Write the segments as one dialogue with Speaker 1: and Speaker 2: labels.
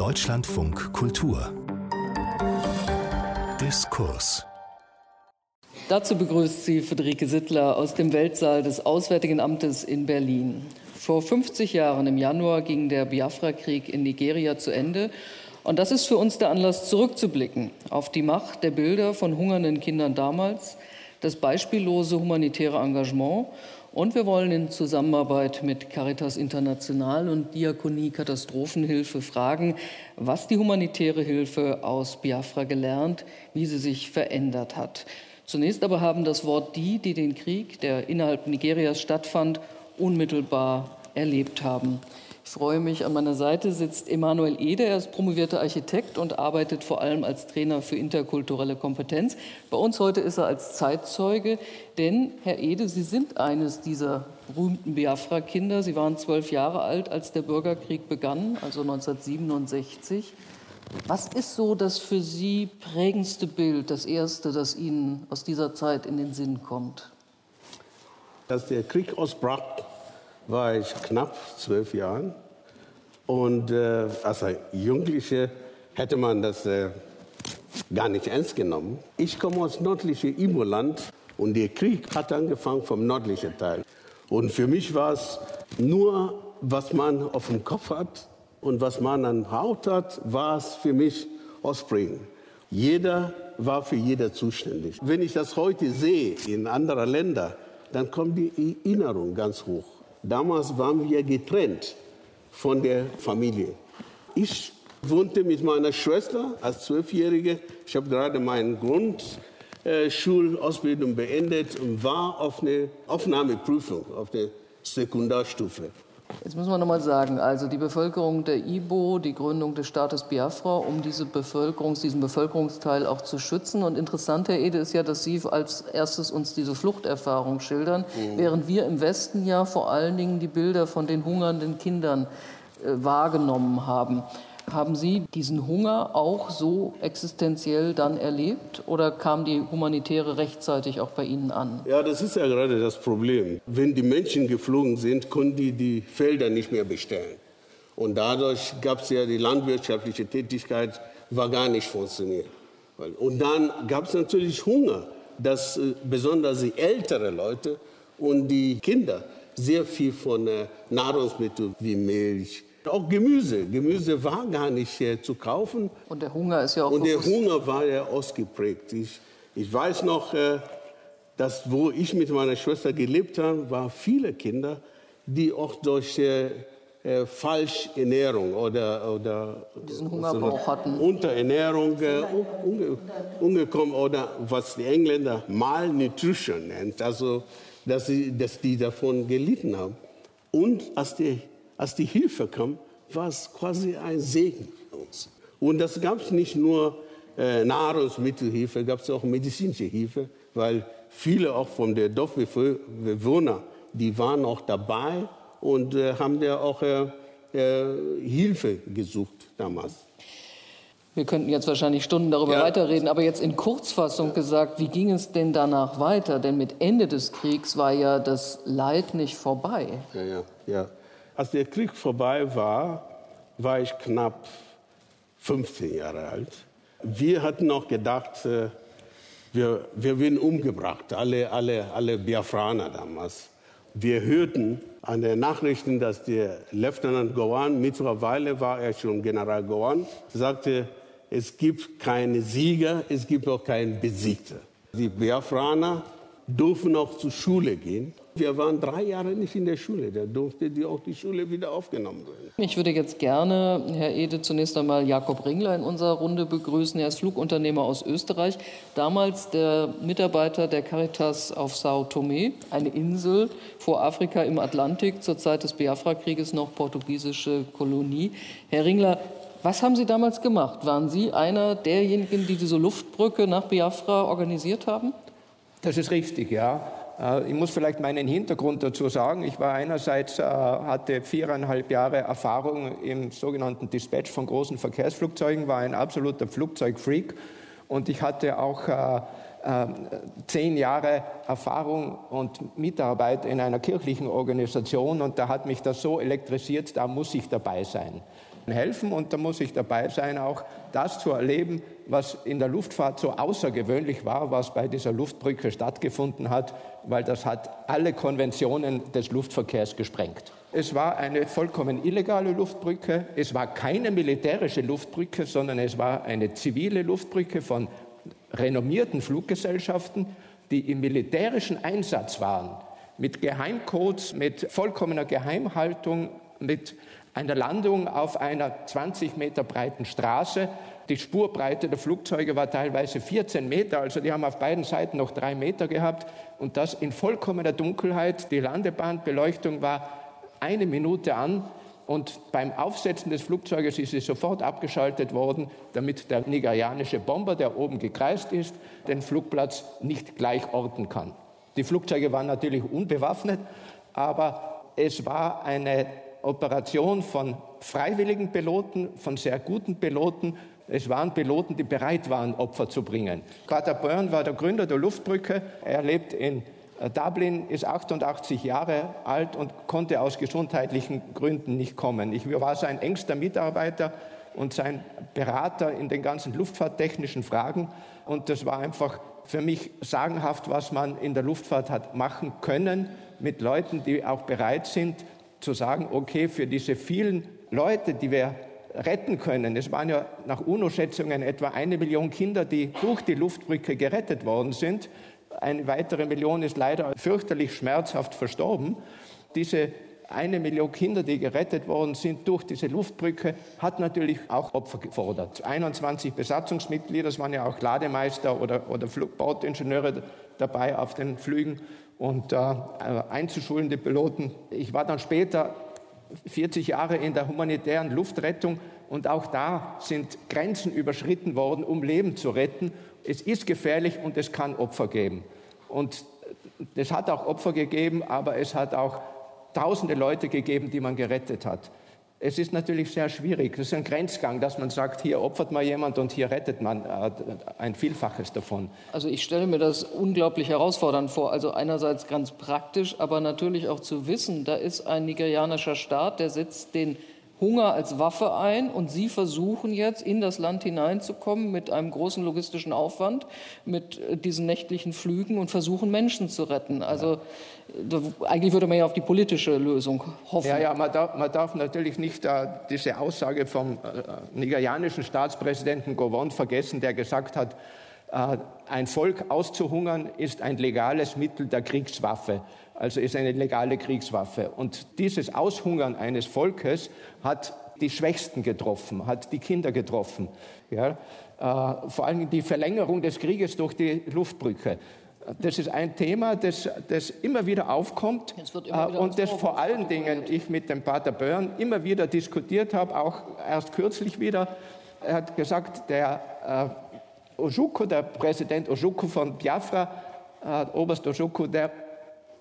Speaker 1: Deutschlandfunk Kultur Diskurs
Speaker 2: Dazu begrüßt sie Friederike Sittler aus dem Weltsaal des Auswärtigen Amtes in Berlin. Vor 50 Jahren im Januar ging der Biafra-Krieg in Nigeria zu Ende. Und das ist für uns der Anlass, zurückzublicken auf die Macht der Bilder von hungernden Kindern damals, das beispiellose humanitäre Engagement und wir wollen in Zusammenarbeit mit Caritas International und Diakonie Katastrophenhilfe fragen, was die humanitäre Hilfe aus Biafra gelernt, wie sie sich verändert hat. Zunächst aber haben das Wort die, die den Krieg, der innerhalb Nigerias stattfand, unmittelbar erlebt haben. Ich freue mich, an meiner Seite sitzt Emanuel Ede. Er ist promovierter Architekt und arbeitet vor allem als Trainer für interkulturelle Kompetenz. Bei uns heute ist er als Zeitzeuge, denn, Herr Ede, Sie sind eines dieser berühmten Biafra-Kinder. Sie waren zwölf Jahre alt, als der Bürgerkrieg begann, also 1967. Was ist so das für Sie prägendste Bild, das erste, das Ihnen aus dieser Zeit in den Sinn kommt?
Speaker 3: Als der Krieg ausbrach, war ich knapp zwölf Jahre. Und äh, als Jugendlicher hätte man das äh, gar nicht ernst genommen. Ich komme aus nördlichem Imo-Land und der Krieg hat angefangen vom nördlichen Teil. Und für mich war es nur, was man auf dem Kopf hat und was man an Haut hat, war es für mich Ostbringen. Jeder war für jeder zuständig. Wenn ich das heute sehe in anderen Ländern, dann kommt die Erinnerung ganz hoch. Damals waren wir getrennt von der Familie. Ich wohnte mit meiner Schwester als Zwölfjährige. Ich habe gerade meine Grundschulausbildung beendet und war auf eine Aufnahmeprüfung auf der Sekundarstufe.
Speaker 2: Jetzt müssen wir noch mal sagen, also die Bevölkerung der Ibo, die Gründung des Staates Biafra, um diese Bevölkerungs-, diesen Bevölkerungsteil auch zu schützen. Und interessant, Herr Ede, ist ja, dass Sie als erstes uns diese Fluchterfahrung schildern, mhm. während wir im Westen ja vor allen Dingen die Bilder von den hungernden Kindern äh, wahrgenommen haben. Haben Sie diesen Hunger auch so existenziell dann erlebt oder kam die humanitäre rechtzeitig auch bei Ihnen an?
Speaker 3: Ja, das ist ja gerade das Problem. Wenn die Menschen geflogen sind, konnten die die Felder nicht mehr bestellen. Und dadurch gab es ja die landwirtschaftliche Tätigkeit, war gar nicht funktioniert. Und dann gab es natürlich Hunger, dass äh, besonders die älteren Leute und die Kinder sehr viel von äh, Nahrungsmitteln wie Milch, auch Gemüse. Gemüse war gar nicht äh, zu kaufen.
Speaker 2: Und der Hunger ist ja auch.
Speaker 3: Und der Hunger war ja ausgeprägt. Ich, ich weiß noch, äh, dass wo ich mit meiner Schwester gelebt habe, waren viele Kinder, die auch durch äh, äh, Falschernährung oder, oder
Speaker 2: diesen Hungerbauch hatten.
Speaker 3: Unterernährung äh, umge umgekommen oder was die Engländer Malnutrition nennt, also dass, sie, dass die davon gelitten haben. Und als die als die Hilfe kam, war es quasi ein Segen für uns. Und das gab es nicht nur äh, Nahrungsmittelhilfe, gab es auch medizinische Hilfe, weil viele auch von der Dorfbewohner, die waren auch dabei und äh, haben da auch äh, äh, Hilfe gesucht damals.
Speaker 2: Wir könnten jetzt wahrscheinlich Stunden darüber ja. weiterreden, aber jetzt in Kurzfassung gesagt, wie ging es denn danach weiter? Denn mit Ende des Kriegs war ja das Leid nicht vorbei.
Speaker 3: Ja, ja, ja. Als der Krieg vorbei war, war ich knapp 15 Jahre alt. Wir hatten noch gedacht, äh, wir, wir werden umgebracht, alle, alle, alle Biafraner damals. Wir hörten an den Nachrichten, dass der Lieutenant Gowan, mittlerweile war er schon General Gowan, sagte, es gibt keine Sieger, es gibt auch keinen Besiegter. Die Biafraner dürfen auch zur Schule gehen. Wir waren drei Jahre nicht in der Schule, da durfte die auch die Schule wieder aufgenommen werden.
Speaker 2: Ich würde jetzt gerne, Herr Ede, zunächst einmal Jakob Ringler in unserer Runde begrüßen. Er ist Flugunternehmer aus Österreich, damals der Mitarbeiter der Caritas auf Sao Tome, eine Insel vor Afrika im Atlantik, zur Zeit des Biafra-Krieges noch portugiesische Kolonie. Herr Ringler, was haben Sie damals gemacht? Waren Sie einer derjenigen, die diese Luftbrücke nach Biafra organisiert haben?
Speaker 4: Das ist richtig, ja. Äh, ich muss vielleicht meinen Hintergrund dazu sagen. Ich war einerseits, äh, hatte viereinhalb Jahre Erfahrung im sogenannten Dispatch von großen Verkehrsflugzeugen, war ein absoluter Flugzeugfreak und ich hatte auch äh, zehn Jahre Erfahrung und Mitarbeit in einer kirchlichen Organisation und da hat mich das so elektrisiert, da muss ich dabei sein. helfen und da muss ich dabei sein, auch das zu erleben, was in der Luftfahrt so außergewöhnlich war, was bei dieser Luftbrücke stattgefunden hat, weil das hat alle Konventionen des Luftverkehrs gesprengt. Es war eine vollkommen illegale Luftbrücke. Es war keine militärische Luftbrücke, sondern es war eine zivile Luftbrücke von renommierten Fluggesellschaften, die im militärischen Einsatz waren, mit Geheimcodes, mit vollkommener Geheimhaltung, mit einer Landung auf einer 20 Meter breiten Straße. Die Spurbreite der Flugzeuge war teilweise 14 Meter, also die haben auf beiden Seiten noch drei Meter gehabt und das in vollkommener Dunkelheit. Die Landebahnbeleuchtung war eine Minute an und beim Aufsetzen des Flugzeuges ist sie sofort abgeschaltet worden, damit der nigerianische Bomber, der oben gekreist ist, den Flugplatz nicht gleich orten kann. Die Flugzeuge waren natürlich unbewaffnet, aber es war eine Operation von freiwilligen Piloten, von sehr guten Piloten. Es waren Piloten, die bereit waren, Opfer zu bringen. Carter Byrne war der Gründer der Luftbrücke. Er lebt in äh, Dublin, ist 88 Jahre alt und konnte aus gesundheitlichen Gründen nicht kommen. Ich war sein engster Mitarbeiter und sein Berater in den ganzen luftfahrttechnischen Fragen. Und das war einfach für mich sagenhaft, was man in der Luftfahrt hat machen können mit Leuten, die auch bereit sind, zu sagen, okay, für diese vielen Leute, die wir retten können, es waren ja nach UNO-Schätzungen etwa eine Million Kinder, die durch die Luftbrücke gerettet worden sind. Eine weitere Million ist leider fürchterlich schmerzhaft verstorben. Diese eine Million Kinder, die gerettet worden sind durch diese Luftbrücke, hat natürlich auch Opfer gefordert. 21 Besatzungsmitglieder, es waren ja auch Lademeister oder, oder Bordingenieure dabei auf den Flügen und äh, einzuschulende Piloten. Ich war dann später 40 Jahre in der humanitären Luftrettung und auch da sind Grenzen überschritten worden, um Leben zu retten. Es ist gefährlich und es kann Opfer geben. Und es hat auch Opfer gegeben, aber es hat auch tausende Leute gegeben, die man gerettet hat. Es ist natürlich sehr schwierig. Es ist ein Grenzgang, dass man sagt, hier opfert man jemand und hier rettet man äh, ein Vielfaches davon.
Speaker 2: Also ich stelle mir das unglaublich herausfordernd vor. Also einerseits ganz praktisch, aber natürlich auch zu wissen, da ist ein nigerianischer Staat, der setzt den Hunger als Waffe ein und Sie versuchen jetzt in das Land hineinzukommen mit einem großen logistischen Aufwand, mit äh, diesen nächtlichen Flügen und versuchen Menschen zu retten. Also eigentlich würde man ja auf die politische Lösung hoffen.
Speaker 4: Ja, ja, man darf, man darf natürlich nicht äh, diese Aussage vom äh, nigerianischen Staatspräsidenten Gowon vergessen, der gesagt hat, äh, ein Volk auszuhungern ist ein legales Mittel der Kriegswaffe, also ist eine legale Kriegswaffe. Und dieses Aushungern eines Volkes hat die Schwächsten getroffen, hat die Kinder getroffen. Ja? Äh, vor allem die Verlängerung des Krieges durch die Luftbrücke. Das ist ein Thema, das, das immer wieder aufkommt immer wieder äh, und das vor allen Dingen ich mit dem Pater Börn immer wieder diskutiert habe, auch erst kürzlich wieder. Er hat gesagt, der äh, Ojuku, der Präsident Ojuku von Biafra, äh, Oberst Ojuku, der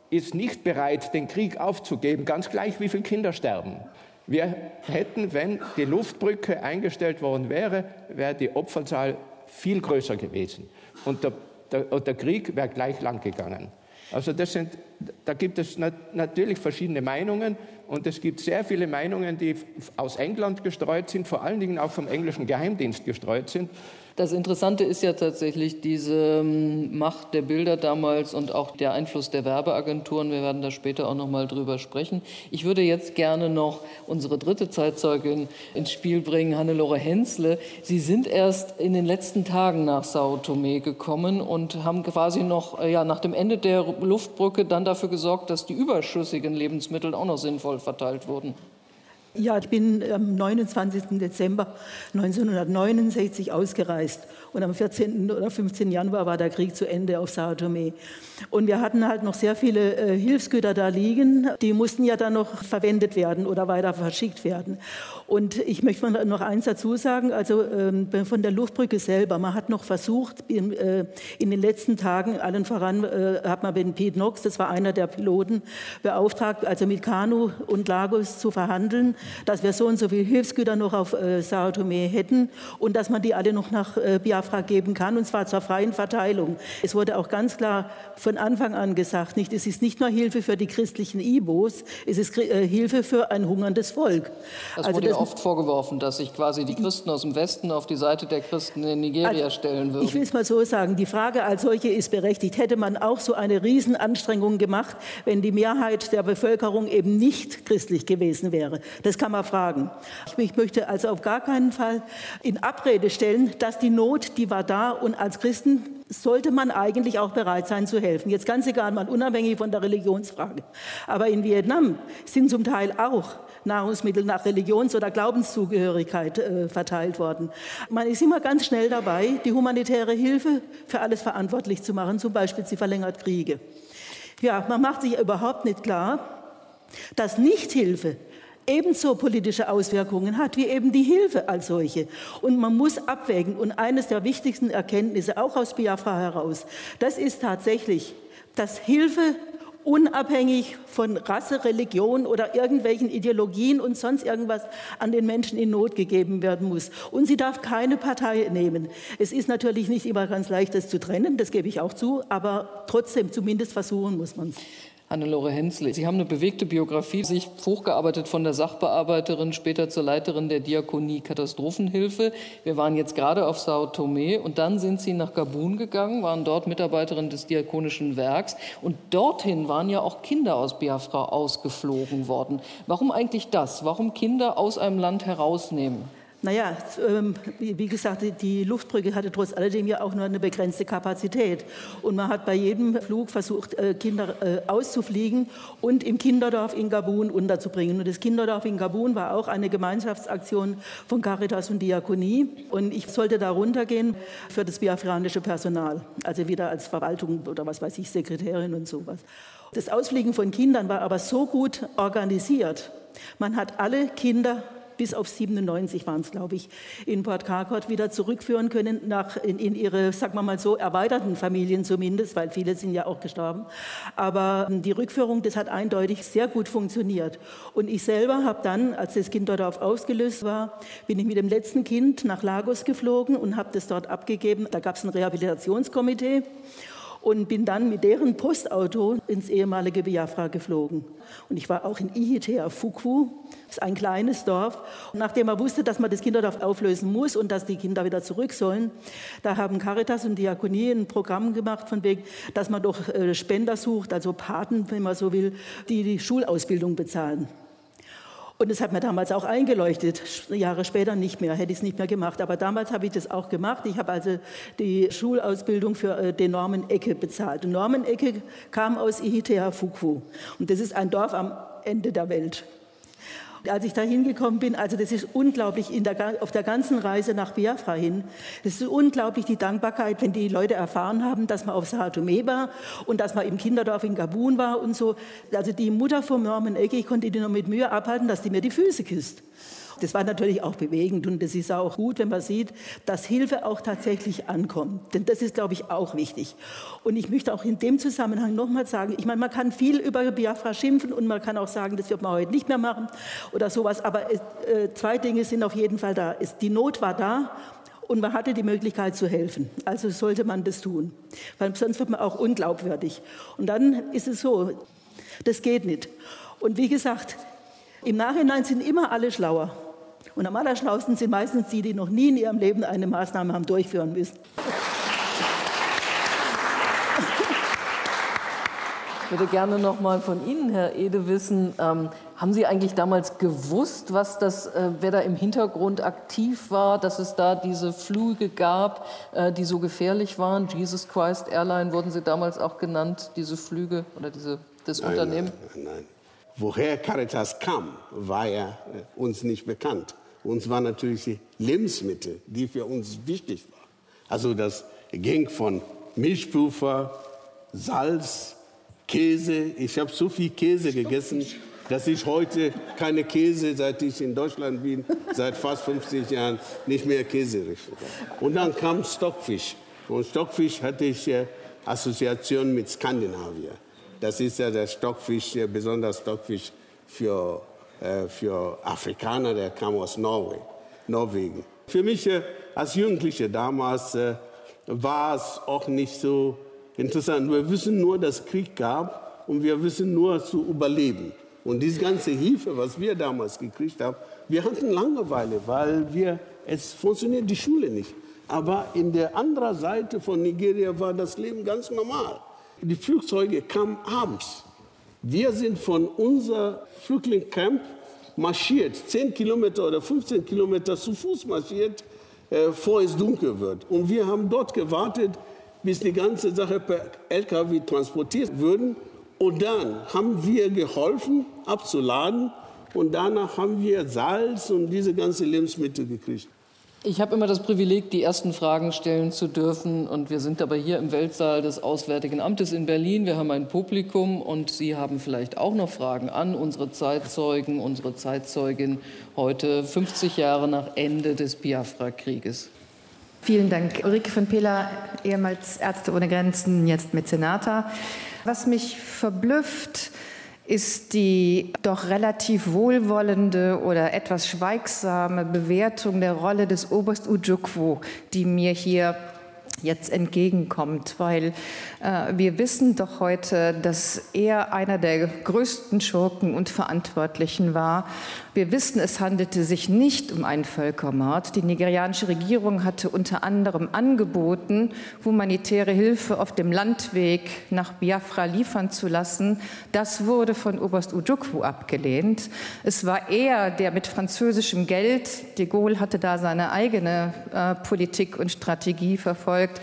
Speaker 4: ist nicht bereit, den Krieg aufzugeben, ganz gleich wie viele Kinder sterben. Wir hätten, wenn die Luftbrücke eingestellt worden wäre, wäre die Opferzahl viel größer gewesen. Und der der, der Krieg wäre gleich lang gegangen. Also das sind, da gibt es nat natürlich verschiedene Meinungen und es gibt sehr viele Meinungen, die aus England gestreut sind, vor allen Dingen auch vom englischen Geheimdienst gestreut sind.
Speaker 2: Das Interessante ist ja tatsächlich diese ähm, Macht der Bilder damals und auch der Einfluss der Werbeagenturen. Wir werden da später auch noch mal drüber sprechen. Ich würde jetzt gerne noch unsere dritte Zeitzeugin ins Spiel bringen, Hannelore Hensle. Sie sind erst in den letzten Tagen nach Sao Tome gekommen und haben quasi noch äh, ja, nach dem Ende der Luftbrücke dann dafür gesorgt, dass die überschüssigen Lebensmittel auch noch sinnvoll verteilt wurden.
Speaker 5: Ja, ich bin am 29. Dezember 1969 ausgereist und am 14. oder 15. Januar war der Krieg zu Ende auf Sao Tome. Und wir hatten halt noch sehr viele äh, Hilfsgüter da liegen, die mussten ja dann noch verwendet werden oder weiter verschickt werden. Und ich möchte noch eins dazu sagen, also ähm, von der Luftbrücke selber, man hat noch versucht, in, äh, in den letzten Tagen, allen voran äh, hat man mit Pete Knox, das war einer der Piloten, beauftragt, also mit Kanu und Lagos zu verhandeln, dass wir so und so viel Hilfsgüter noch auf äh, Sao Tome hätten und dass man die alle noch nach äh, Biafra geben kann, und zwar zur freien Verteilung. Es wurde auch ganz klar von Anfang an gesagt, nicht, es ist nicht nur Hilfe für die christlichen Ibos, es ist äh, Hilfe für ein hungerndes Volk.
Speaker 2: Das also wurde das, oft vorgeworfen, dass sich quasi die Christen aus dem Westen auf die Seite der Christen in Nigeria also, stellen würden.
Speaker 5: Ich will es mal so sagen, die Frage als solche ist berechtigt. Hätte man auch so eine Riesenanstrengung gemacht, wenn die Mehrheit der Bevölkerung eben nicht christlich gewesen wäre? Das kann man fragen. Ich möchte also auf gar keinen Fall in Abrede stellen, dass die Not, die war da und als Christen sollte man eigentlich auch bereit sein zu helfen. Jetzt ganz egal, mal unabhängig von der Religionsfrage. Aber in Vietnam sind zum Teil auch Nahrungsmittel nach Religions- oder Glaubenszugehörigkeit äh, verteilt worden. Man ist immer ganz schnell dabei, die humanitäre Hilfe für alles verantwortlich zu machen, zum Beispiel sie verlängert Kriege. Ja, man macht sich überhaupt nicht klar, dass Nichthilfe ebenso politische Auswirkungen hat wie eben die Hilfe als solche. Und man muss abwägen. Und eines der wichtigsten Erkenntnisse, auch aus Biafra heraus, das ist tatsächlich, dass Hilfe unabhängig von Rasse, Religion oder irgendwelchen Ideologien und sonst irgendwas an den Menschen in Not gegeben werden muss. Und sie darf keine Partei nehmen. Es ist natürlich nicht immer ganz leicht, das zu trennen, das gebe ich auch zu, aber trotzdem zumindest versuchen muss man es.
Speaker 2: Hannelore Hensle. Sie haben eine bewegte Biografie, sich hochgearbeitet von der Sachbearbeiterin, später zur Leiterin der Diakonie Katastrophenhilfe. Wir waren jetzt gerade auf Sao Tome und dann sind Sie nach Gabun gegangen, waren dort Mitarbeiterin des Diakonischen Werks und dorthin waren ja auch Kinder aus Biafra ausgeflogen worden. Warum eigentlich das? Warum Kinder aus einem Land herausnehmen?
Speaker 5: Naja, ähm, wie gesagt, die Luftbrücke hatte trotz alledem ja auch nur eine begrenzte Kapazität. Und man hat bei jedem Flug versucht, äh, Kinder äh, auszufliegen und im Kinderdorf in Gabun unterzubringen. Und das Kinderdorf in Gabun war auch eine Gemeinschaftsaktion von Caritas und Diakonie. Und ich sollte da runtergehen für das biafranische Personal, also wieder als Verwaltung oder was weiß ich, Sekretärin und sowas. Das Ausfliegen von Kindern war aber so gut organisiert. Man hat alle Kinder bis auf 97 waren es, glaube ich, in Port Carcourt wieder zurückführen können, nach, in, in ihre, sagen wir mal so, erweiterten Familien zumindest, weil viele sind ja auch gestorben. Aber die Rückführung, das hat eindeutig sehr gut funktioniert. Und ich selber habe dann, als das Kind dort auf ausgelöst war, bin ich mit dem letzten Kind nach Lagos geflogen und habe das dort abgegeben. Da gab es ein Rehabilitationskomitee und bin dann mit deren Postauto ins ehemalige Biafra geflogen. Und ich war auch in Ihitea Fuku, das ist ein kleines Dorf. Und nachdem er wusste, dass man das Kinderdorf auflösen muss und dass die Kinder wieder zurück sollen, da haben Caritas und Diakonie ein Programm gemacht, von wegen, dass man doch äh, Spender sucht, also Paten, wenn man so will, die die Schulausbildung bezahlen. Und das hat mir damals auch eingeleuchtet. Jahre später nicht mehr, hätte ich es nicht mehr gemacht. Aber damals habe ich das auch gemacht. Ich habe also die Schulausbildung für äh, den Norman Ecke bezahlt. Und Ecke kam aus Ihitea Fuku. Und das ist ein Dorf am Ende der Welt. Als ich da hingekommen bin, also das ist unglaublich der, auf der ganzen Reise nach Biafra hin, das ist unglaublich die Dankbarkeit, wenn die Leute erfahren haben, dass man auf Sao war und dass man im Kinderdorf in Gabun war und so. Also die Mutter von Norman Ecke, ich konnte die nur mit Mühe abhalten, dass die mir die Füße küsst. Das war natürlich auch bewegend und es ist auch gut, wenn man sieht, dass Hilfe auch tatsächlich ankommt. Denn das ist, glaube ich, auch wichtig. Und ich möchte auch in dem Zusammenhang nochmal sagen, ich meine, man kann viel über Biafra schimpfen und man kann auch sagen, das wird man heute nicht mehr machen oder sowas. Aber äh, zwei Dinge sind auf jeden Fall da. Es, die Not war da und man hatte die Möglichkeit zu helfen. Also sollte man das tun, weil sonst wird man auch unglaubwürdig. Und dann ist es so, das geht nicht. Und wie gesagt, im Nachhinein sind immer alle schlauer. Und am allerschlausten sind meistens die, die noch nie in ihrem Leben eine Maßnahme haben durchführen müssen.
Speaker 2: Ich würde gerne noch mal von Ihnen, Herr Ede, wissen, ähm, haben Sie eigentlich damals gewusst, was das, äh, wer da im Hintergrund aktiv war, dass es da diese Flüge gab, äh, die so gefährlich waren? Jesus Christ Airline wurden sie damals auch genannt, diese Flüge oder diese, das
Speaker 3: nein,
Speaker 2: Unternehmen?
Speaker 3: Nein, nein, nein. Woher Caritas kam, war ja äh, uns nicht bekannt. Uns waren natürlich die Lebensmittel, die für uns wichtig waren. Also das ging von Milchpulver, Salz, Käse. Ich habe so viel Käse gegessen, dass ich heute keine Käse, seit ich in Deutschland bin, seit fast 50 Jahren, nicht mehr Käse rieche. Und dann kam Stockfisch. Und Stockfisch hatte ich äh, Assoziation mit Skandinavier. Das ist ja der Stockfisch, besonders Stockfisch für äh, für Afrikaner, der kam aus Norwegen. Norwegen. Für mich äh, als Jugendliche damals äh, war es auch nicht so interessant. Wir wissen nur, dass es Krieg gab und wir wissen nur zu überleben. Und diese ganze Hilfe, was wir damals gekriegt haben, wir hatten Langeweile, weil wir, es funktioniert die Schule nicht. Aber in der anderen Seite von Nigeria war das Leben ganz normal. Die Flugzeuge kamen abends. Wir sind von unserem Flüchtlingscamp marschiert, 10 Kilometer oder 15 Kilometer zu Fuß marschiert, äh, bevor es dunkel wird. Und wir haben dort gewartet, bis die ganze Sache per LKW transportiert würden. Und dann haben wir geholfen, abzuladen. Und danach haben wir Salz und diese ganzen Lebensmittel gekriegt.
Speaker 2: Ich habe immer das Privileg, die ersten Fragen stellen zu dürfen. Und wir sind aber hier im Weltsaal des Auswärtigen Amtes in Berlin. Wir haben ein Publikum und Sie haben vielleicht auch noch Fragen an unsere Zeitzeugen, unsere Zeitzeugin heute 50 Jahre nach Ende des Biafra-Krieges.
Speaker 6: Vielen Dank. Ulrike von Pela, ehemals Ärzte ohne Grenzen, jetzt Mäzenata. Was mich verblüfft, ist die doch relativ wohlwollende oder etwas schweigsame Bewertung der Rolle des Oberst Ujukwu, die mir hier jetzt entgegenkommt, weil äh, wir wissen doch heute, dass er einer der größten Schurken und Verantwortlichen war. Wir wissen, es handelte sich nicht um einen Völkermord. Die nigerianische Regierung hatte unter anderem angeboten, humanitäre Hilfe auf dem Landweg nach Biafra liefern zu lassen. Das wurde von Oberst Ujukwu abgelehnt. Es war er, der mit französischem Geld, de Gaulle hatte da seine eigene äh, Politik und Strategie verfolgt,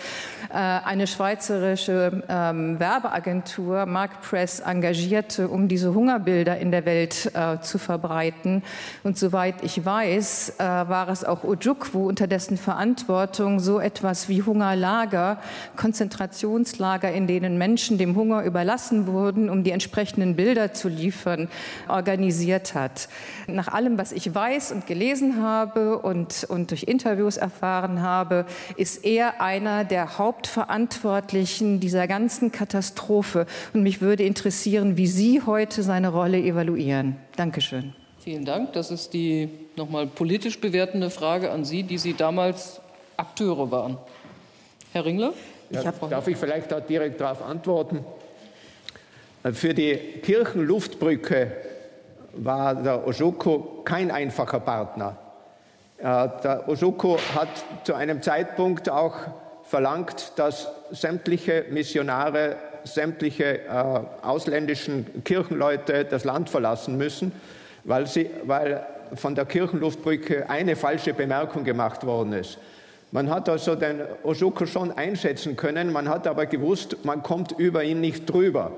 Speaker 6: eine schweizerische ähm, Werbeagentur, Mark Press, engagierte, um diese Hungerbilder in der Welt äh, zu verbreiten. Und soweit ich weiß, äh, war es auch Ojukwu, unter dessen Verantwortung so etwas wie Hungerlager, Konzentrationslager, in denen Menschen dem Hunger überlassen wurden, um die entsprechenden Bilder zu liefern, organisiert hat. Nach allem, was ich weiß und gelesen habe und, und durch Interviews erfahren habe, ist er einer der Haupt Hauptverantwortlichen dieser ganzen Katastrophe. Und mich würde interessieren, wie Sie heute seine Rolle evaluieren. Dankeschön.
Speaker 2: Vielen Dank. Das ist die nochmal politisch bewertende Frage an Sie, die Sie damals Akteure waren. Herr Ringler?
Speaker 4: Ja, darf ich vielleicht da direkt darauf antworten? Für die Kirchenluftbrücke war der Ojoko kein einfacher Partner. Äh, der Ojoko hat zu einem Zeitpunkt auch verlangt, dass sämtliche Missionare, sämtliche äh, ausländischen Kirchenleute das Land verlassen müssen, weil, sie, weil von der Kirchenluftbrücke eine falsche Bemerkung gemacht worden ist. Man hat also den Ojoko schon einschätzen können, man hat aber gewusst, man kommt über ihn nicht drüber.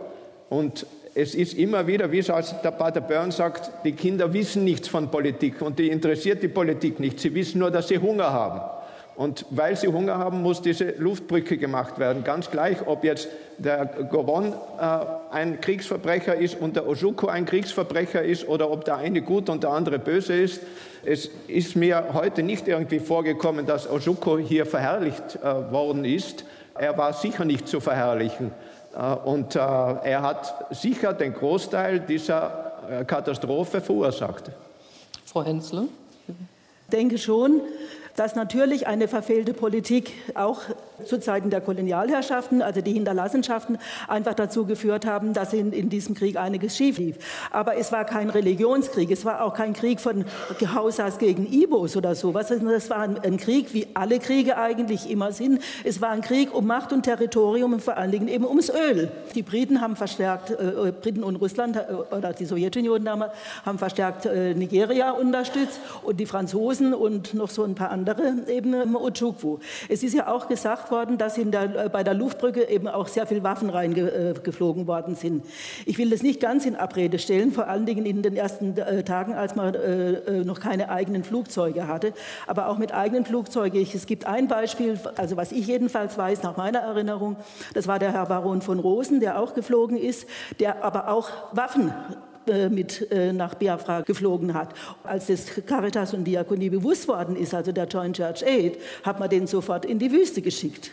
Speaker 4: Und es ist immer wieder, wie es der Pater Börn sagt, die Kinder wissen nichts von Politik und die interessiert die Politik nicht. Sie wissen nur, dass sie Hunger haben. Und weil sie Hunger haben, muss diese Luftbrücke gemacht werden. Ganz gleich, ob jetzt der Goron äh, ein Kriegsverbrecher ist und der Ojuko ein Kriegsverbrecher ist oder ob der eine gut und der andere böse ist. Es ist mir heute nicht irgendwie vorgekommen, dass Ojuko hier verherrlicht äh, worden ist. Er war sicher nicht zu verherrlichen. Äh, und äh, er hat sicher den Großteil dieser äh, Katastrophe verursacht.
Speaker 2: Frau Hensler?
Speaker 5: Ich denke schon, dass natürlich eine verfehlte Politik auch zu Zeiten der Kolonialherrschaften, also die Hinterlassenschaften, einfach dazu geführt haben, dass in, in diesem Krieg einiges schief lief. Aber es war kein Religionskrieg, es war auch kein Krieg von Hausas gegen Ibos oder sowas. Es war ein, ein Krieg, wie alle Kriege eigentlich immer sind. Es war ein Krieg um Macht und Territorium und vor allen Dingen eben ums Öl. Die Briten haben verstärkt, äh, Briten und Russland äh, oder die Sowjetunion damals haben verstärkt äh, Nigeria unterstützt und die Franzosen und noch so ein paar andere eben Ojukwu. Es ist ja auch gesagt worden, dass der, äh, bei der Luftbrücke eben auch sehr viele Waffen reingeflogen worden sind. Ich will das nicht ganz in Abrede stellen, vor allen Dingen in den ersten äh, Tagen, als man äh, noch keine eigenen Flugzeuge hatte. Aber auch mit eigenen Flugzeugen. Es gibt ein Beispiel, also was ich jedenfalls weiß, nach meiner Erinnerung, das war der Herr Baron von Rosen, der auch geflogen ist, der aber auch Waffen mit äh, nach Biafra geflogen hat. Als das Caritas und Diakonie bewusst worden ist, also der Joint Church Aid, hat man den sofort in die Wüste geschickt.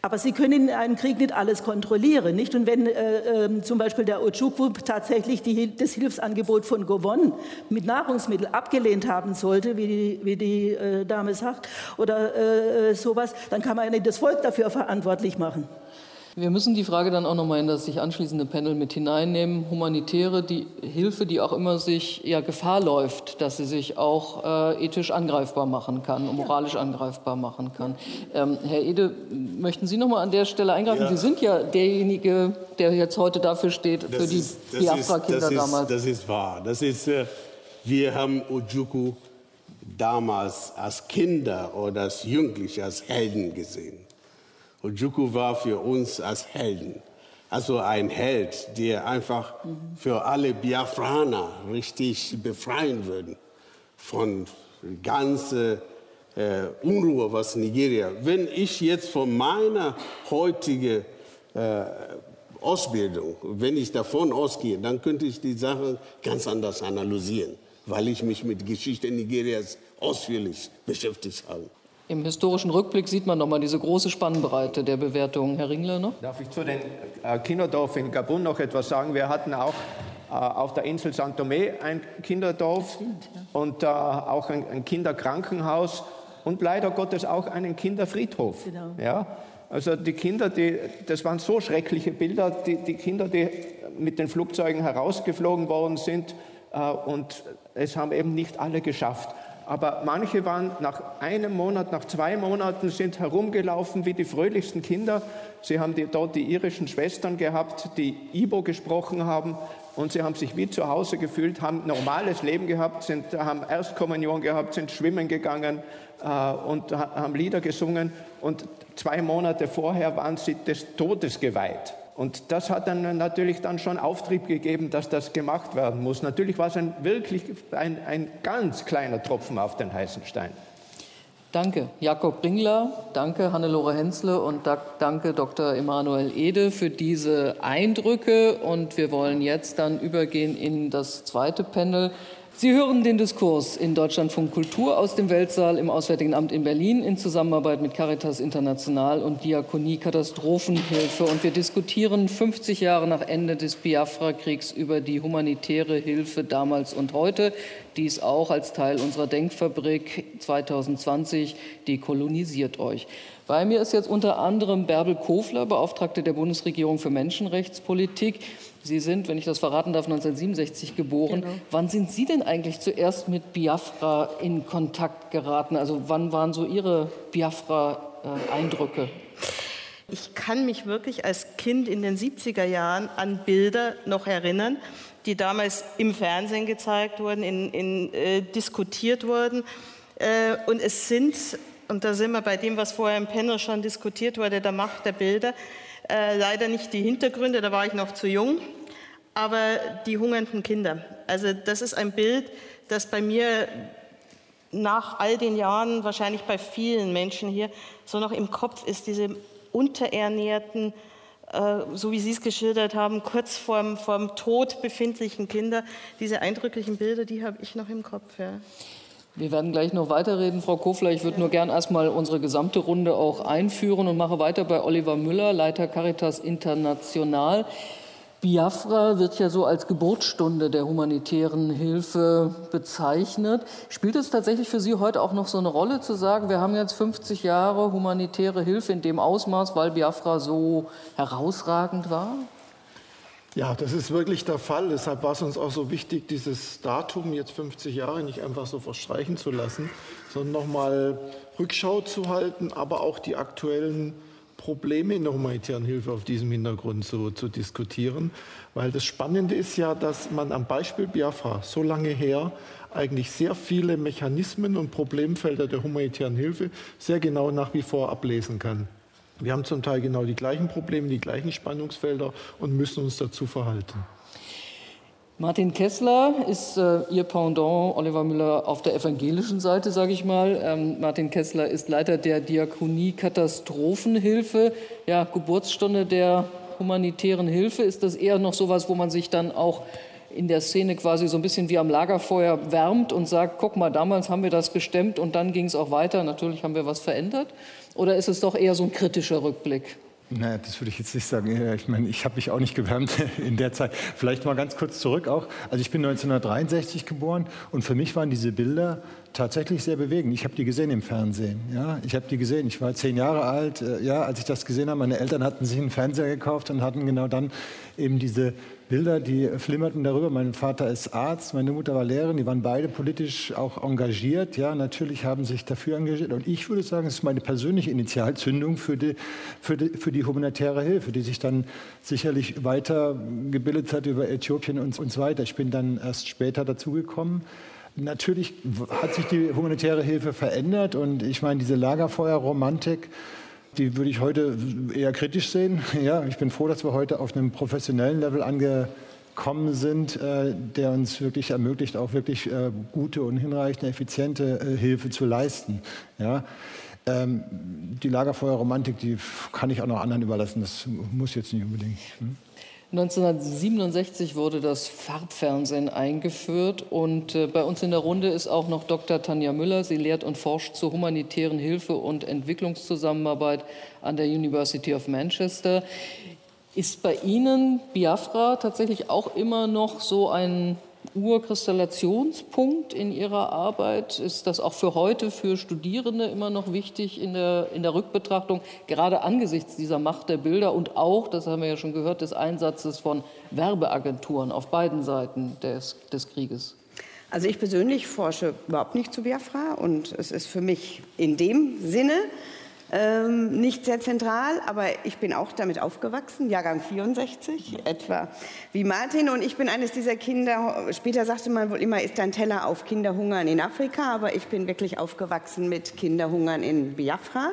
Speaker 5: Aber Sie können in einem Krieg nicht alles kontrollieren, nicht? Und wenn äh, äh, zum Beispiel der Ojukwu tatsächlich die, das Hilfsangebot von Govon mit Nahrungsmitteln abgelehnt haben sollte, wie die, wie die äh, Dame sagt, oder äh, sowas, dann kann man ja nicht das Volk dafür verantwortlich machen.
Speaker 2: Wir müssen die Frage dann auch nochmal in das sich anschließende Panel mit hineinnehmen. Humanitäre die Hilfe, die auch immer sich ja, Gefahr läuft, dass sie sich auch äh, ethisch angreifbar machen kann und moralisch angreifbar machen kann. Ähm, Herr Ede, möchten Sie nochmal an der Stelle eingreifen? Ja. Sie sind ja derjenige, der jetzt heute dafür steht, das für die Biafra-Kinder damals.
Speaker 3: Das ist wahr. Das ist, äh, wir haben Ojuku damals als Kinder oder als Jugendliche als Helden gesehen. Ojukwu war für uns als Helden. Also ein Held, der einfach für alle Biafraner richtig befreien würde von ganzer äh, Unruhe, was Nigeria. Wenn ich jetzt von meiner heutigen äh, Ausbildung, wenn ich davon ausgehe, dann könnte ich die Sache ganz anders analysieren, weil ich mich mit Geschichte Nigerias ausführlich beschäftigt habe.
Speaker 2: Im historischen Rückblick sieht man nochmal diese große Spannbreite der Bewertungen. Herr Ringler noch?
Speaker 4: Darf ich zu den äh, Kinderdorf in Gabun noch etwas sagen? Wir hatten auch äh, auf der Insel St. Tomé ein Kinderdorf stimmt, ja. und äh, auch ein, ein, Kinderkrankenhaus und leider Gottes auch einen Kinderfriedhof. Genau. Ja? Also die Kinder, die, das waren so schreckliche Bilder, die, die Kinder, die mit den Flugzeugen herausgeflogen worden sind und es haben eben nicht alle geschafft aber manche waren nach einem Monat, nach zwei Monaten, sind herumgelaufen wie die fröhlichsten Kinder. Sie haben die, dort die irischen Schwestern gehabt, die Ibo gesprochen haben und sie haben sich wie zu Hause gefühlt, haben normales Leben gehabt, sind, haben Erstkommunion gehabt, sind schwimmen gegangen äh, und haben Lieder gesungen und zwei Monate vorher waren sie des Todes geweiht. Und das hat dann natürlich dann schon Auftrieb gegeben, dass das gemacht werden muss. Natürlich war es ein wirklich ein, ein ganz kleiner Tropfen auf den heißen Stein.
Speaker 2: Danke, Jakob Ringler, danke Hannelore Hensle und danke Dr. Emanuel Ede für diese Eindrücke. Und wir wollen jetzt dann übergehen in das zweite Panel. Sie hören den Diskurs in Deutschlandfunk Kultur aus dem Weltsaal im Auswärtigen Amt in Berlin in Zusammenarbeit mit Caritas International und Diakonie Katastrophenhilfe. Und wir diskutieren 50 Jahre nach Ende des Biafra-Kriegs über die humanitäre Hilfe damals und heute. Dies auch als Teil unserer Denkfabrik 2020, dekolonisiert euch. Bei mir ist jetzt unter anderem Bärbel Kofler, Beauftragte der Bundesregierung für Menschenrechtspolitik. Sie sind, wenn ich das verraten darf, 1967 geboren. Genau. Wann sind Sie denn eigentlich zuerst mit Biafra in Kontakt geraten? Also wann waren so Ihre Biafra-Eindrücke?
Speaker 7: Ich kann mich wirklich als Kind in den 70er Jahren an Bilder noch erinnern, die damals im Fernsehen gezeigt wurden, in, in, äh, diskutiert wurden. Äh, und es sind, und da sind wir bei dem, was vorher im Panel schon diskutiert wurde, der Macht der Bilder, äh, leider nicht die Hintergründe, da war ich noch zu jung, aber die hungernden Kinder. Also das ist ein Bild, das bei mir nach all den Jahren, wahrscheinlich bei vielen Menschen hier, so noch im Kopf ist, diese unterernährten, äh, so wie Sie es geschildert haben, kurz vorm, vorm Tod befindlichen Kinder, diese eindrücklichen Bilder, die habe ich noch im Kopf. Ja.
Speaker 2: Wir werden gleich noch weiterreden, Frau Kofler. Ich würde nur gern erstmal unsere gesamte Runde auch einführen und mache weiter bei Oliver Müller, Leiter Caritas International. Biafra wird ja so als Geburtsstunde der humanitären Hilfe bezeichnet. Spielt es tatsächlich für Sie heute auch noch so eine Rolle zu sagen, wir haben jetzt 50 Jahre humanitäre Hilfe in dem Ausmaß, weil Biafra so herausragend war?
Speaker 8: Ja, das ist wirklich der Fall. Deshalb war es uns auch so wichtig, dieses Datum jetzt 50 Jahre nicht einfach so verstreichen zu lassen, sondern nochmal Rückschau zu halten, aber auch die aktuellen Probleme in der humanitären Hilfe auf diesem Hintergrund zu, zu diskutieren. Weil das Spannende ist ja, dass man am Beispiel Biafra so lange her eigentlich sehr viele Mechanismen und Problemfelder der humanitären Hilfe sehr genau nach wie vor ablesen kann. Wir haben zum Teil genau die gleichen Probleme, die gleichen Spannungsfelder und müssen uns dazu verhalten.
Speaker 2: Martin Kessler ist äh, Ihr Pendant, Oliver Müller, auf der evangelischen Seite, sage ich mal. Ähm, Martin Kessler ist Leiter der Diakonie Katastrophenhilfe. Ja, Geburtsstunde der humanitären Hilfe. Ist das eher noch sowas, wo man sich dann auch in der Szene quasi so ein bisschen wie am Lagerfeuer wärmt und sagt, guck mal, damals haben wir das gestemmt und dann ging es auch weiter, natürlich haben wir was verändert? Oder ist es doch eher so ein kritischer Rückblick?
Speaker 9: Naja, das würde ich jetzt nicht sagen. Ich meine, ich habe mich auch nicht gewärmt in der Zeit. Vielleicht mal ganz kurz zurück auch. Also ich bin 1963 geboren und für mich waren diese Bilder tatsächlich sehr bewegend. Ich habe die gesehen im Fernsehen. Ja, ich habe die gesehen. Ich war zehn Jahre alt. Äh, ja, als ich das gesehen habe, meine Eltern hatten sich einen Fernseher gekauft und hatten genau dann eben diese Bilder, die flimmerten darüber. Mein Vater ist Arzt, meine Mutter war Lehrerin, die waren beide politisch auch engagiert. Ja, natürlich haben sich dafür engagiert. Und ich würde sagen, es ist meine persönliche Initialzündung für die, für die, für die humanitäre Hilfe, die sich dann sicherlich weitergebildet hat über Äthiopien und, und so weiter. Ich bin dann erst später dazugekommen. Natürlich hat sich die humanitäre Hilfe verändert und ich meine, diese Lagerfeuerromantik, die würde ich heute eher kritisch sehen. Ja, ich bin froh, dass wir heute auf einem professionellen Level angekommen sind, äh, der uns wirklich ermöglicht, auch wirklich äh, gute und hinreichende, effiziente äh, Hilfe zu leisten. Ja. Ähm, die Lagerfeuerromantik, die kann ich auch noch anderen überlassen. Das muss jetzt nicht unbedingt. Hm?
Speaker 2: 1967 wurde das Farbfernsehen eingeführt und äh, bei uns in der Runde ist auch noch Dr. Tanja Müller. Sie lehrt und forscht zur humanitären Hilfe und Entwicklungszusammenarbeit an der University of Manchester. Ist bei Ihnen Biafra tatsächlich auch immer noch so ein Urkristallationspunkt in Ihrer Arbeit? Ist das auch für heute, für Studierende immer noch wichtig in der, in der Rückbetrachtung, gerade angesichts dieser Macht der Bilder und auch, das haben wir ja schon gehört, des Einsatzes von Werbeagenturen auf beiden Seiten des, des Krieges?
Speaker 10: Also ich persönlich forsche überhaupt nicht zu Biafra und es ist für mich in dem Sinne ähm, nicht sehr zentral, aber ich bin auch damit aufgewachsen, Jahrgang 64 etwa wie Martin. Und ich bin eines dieser Kinder, später sagte man wohl immer, ist ein Teller auf Kinderhungern in Afrika, aber ich bin wirklich aufgewachsen mit Kinderhungern in Biafra.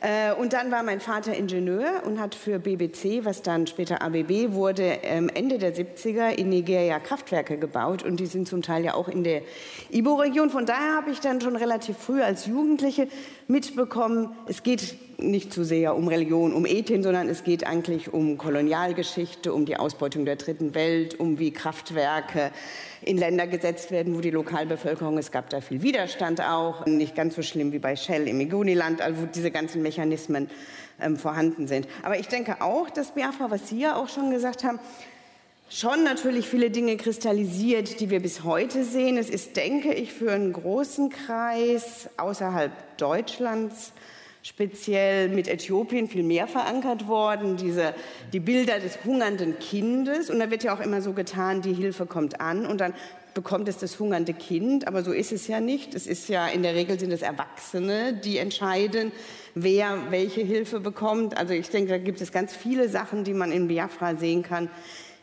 Speaker 10: Äh, und dann war mein Vater Ingenieur und hat für BBC, was dann später ABB wurde, Ende der 70er in Nigeria Kraftwerke gebaut. Und die sind zum Teil ja auch in der Ibo-Region. Von daher habe ich dann schon relativ früh als Jugendliche mitbekommen, es geht nicht zu sehr um Religion, um Ethik, sondern es geht eigentlich um Kolonialgeschichte, um die Ausbeutung der dritten Welt, um wie Kraftwerke in Länder gesetzt werden, wo die Lokalbevölkerung, es gab da viel Widerstand auch, nicht ganz so schlimm wie bei Shell im Iguniland, also wo diese ganzen Mechanismen ähm, vorhanden sind. Aber ich denke auch, dass Biafra, was Sie ja auch schon gesagt haben, schon natürlich viele Dinge kristallisiert, die wir bis heute sehen. Es ist, denke ich, für einen großen Kreis außerhalb Deutschlands speziell mit Äthiopien viel mehr verankert worden, diese, die Bilder des hungernden Kindes. Und da wird ja auch immer so getan, die Hilfe kommt an und dann bekommt es das hungernde Kind. Aber so ist es ja nicht. Es ist ja in der Regel sind es Erwachsene, die entscheiden, wer welche Hilfe bekommt. Also ich denke, da gibt es ganz viele Sachen, die man in Biafra sehen kann,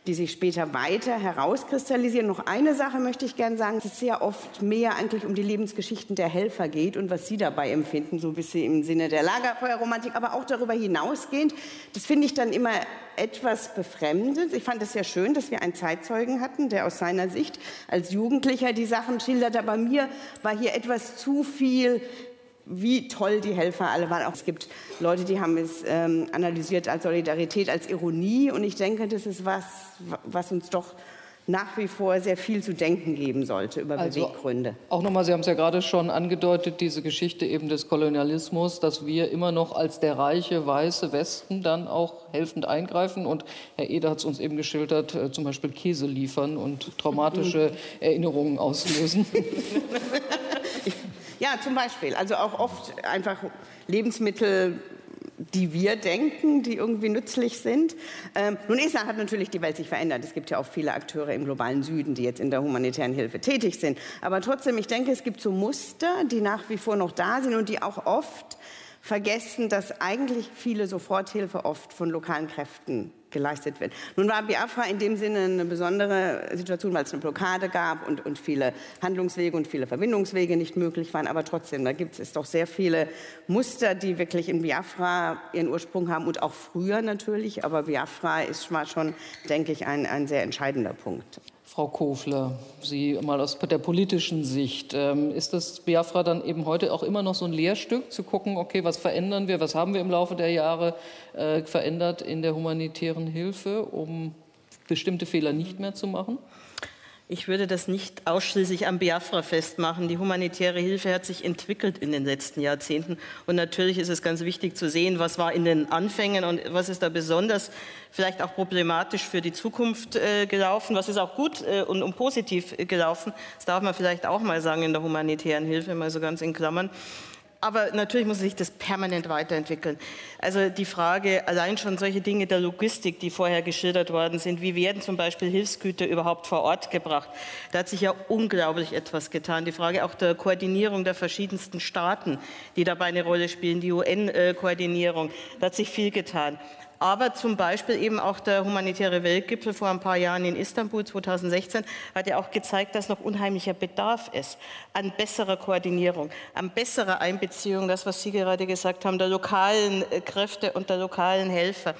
Speaker 10: die sich später weiter herauskristallisieren. Noch eine Sache möchte ich gerne sagen, dass es sehr oft mehr eigentlich um die Lebensgeschichten der Helfer geht und was sie dabei empfinden, so ein bisschen im Sinne der Lagerfeuerromantik, aber auch darüber hinausgehend. Das finde ich dann immer etwas befremdend. Ich fand es sehr schön, dass wir einen Zeitzeugen hatten, der aus seiner Sicht als Jugendlicher die Sachen schildert. Aber mir war hier etwas zu viel wie toll die Helfer alle waren. Auch es gibt Leute, die haben es ähm, analysiert als Solidarität, als Ironie. Und ich denke, das ist was, was uns doch nach wie vor sehr viel zu denken geben sollte über also Beweggründe.
Speaker 2: Auch nochmal, Sie haben es ja gerade schon angedeutet, diese Geschichte eben des Kolonialismus, dass wir immer noch als der reiche weiße Westen dann auch helfend eingreifen. Und Herr Eder hat es uns eben geschildert, äh, zum Beispiel Käse liefern und traumatische Erinnerungen auslösen.
Speaker 10: Ja, zum Beispiel. Also auch oft einfach Lebensmittel, die wir denken, die irgendwie nützlich sind. Ähm, nun ist, hat natürlich die Welt sich verändert. Es gibt ja auch viele Akteure im globalen Süden, die jetzt in der humanitären Hilfe tätig sind. Aber trotzdem, ich denke, es gibt so Muster, die nach wie vor noch da sind und die auch oft vergessen, dass eigentlich viele Soforthilfe oft von lokalen Kräften geleistet wird. Nun war Biafra in dem Sinne eine besondere Situation, weil es eine Blockade gab und, und viele Handlungswege und viele Verbindungswege nicht möglich waren. Aber trotzdem, da gibt es doch sehr viele Muster, die wirklich in Biafra ihren Ursprung haben und auch früher natürlich. Aber Biafra ist schon, denke ich, ein, ein sehr entscheidender Punkt.
Speaker 2: Frau Kofler, Sie mal aus der politischen Sicht, ähm, ist das Biafra dann eben heute auch immer noch so ein Lehrstück, zu gucken, okay, was verändern wir, was haben wir im Laufe der Jahre äh, verändert in der humanitären Hilfe, um bestimmte Fehler nicht mehr zu machen?
Speaker 7: Ich würde das nicht ausschließlich am Biafra festmachen. Die humanitäre Hilfe hat sich entwickelt in den letzten Jahrzehnten. Und natürlich ist es ganz wichtig zu sehen, was war in den Anfängen und was ist da besonders vielleicht auch problematisch für die Zukunft äh, gelaufen, was ist auch gut äh, und, und positiv gelaufen. Das darf man vielleicht auch mal sagen in der humanitären Hilfe, mal so ganz in Klammern. Aber natürlich muss sich das permanent weiterentwickeln. Also die Frage, allein schon solche Dinge der Logistik, die vorher geschildert worden sind, wie werden zum Beispiel Hilfsgüter überhaupt vor Ort gebracht? Da hat sich ja unglaublich etwas getan. Die Frage auch der Koordinierung der verschiedensten Staaten, die dabei eine Rolle spielen, die UN-Koordinierung, da hat sich viel getan aber zum Beispiel eben auch der humanitäre Weltgipfel vor ein paar Jahren in Istanbul 2016 hat ja auch gezeigt, dass noch unheimlicher Bedarf ist an besserer Koordinierung, an besserer Einbeziehung, das, was Sie gerade gesagt haben, der lokalen äh, Kräfte und der lokalen Helfer,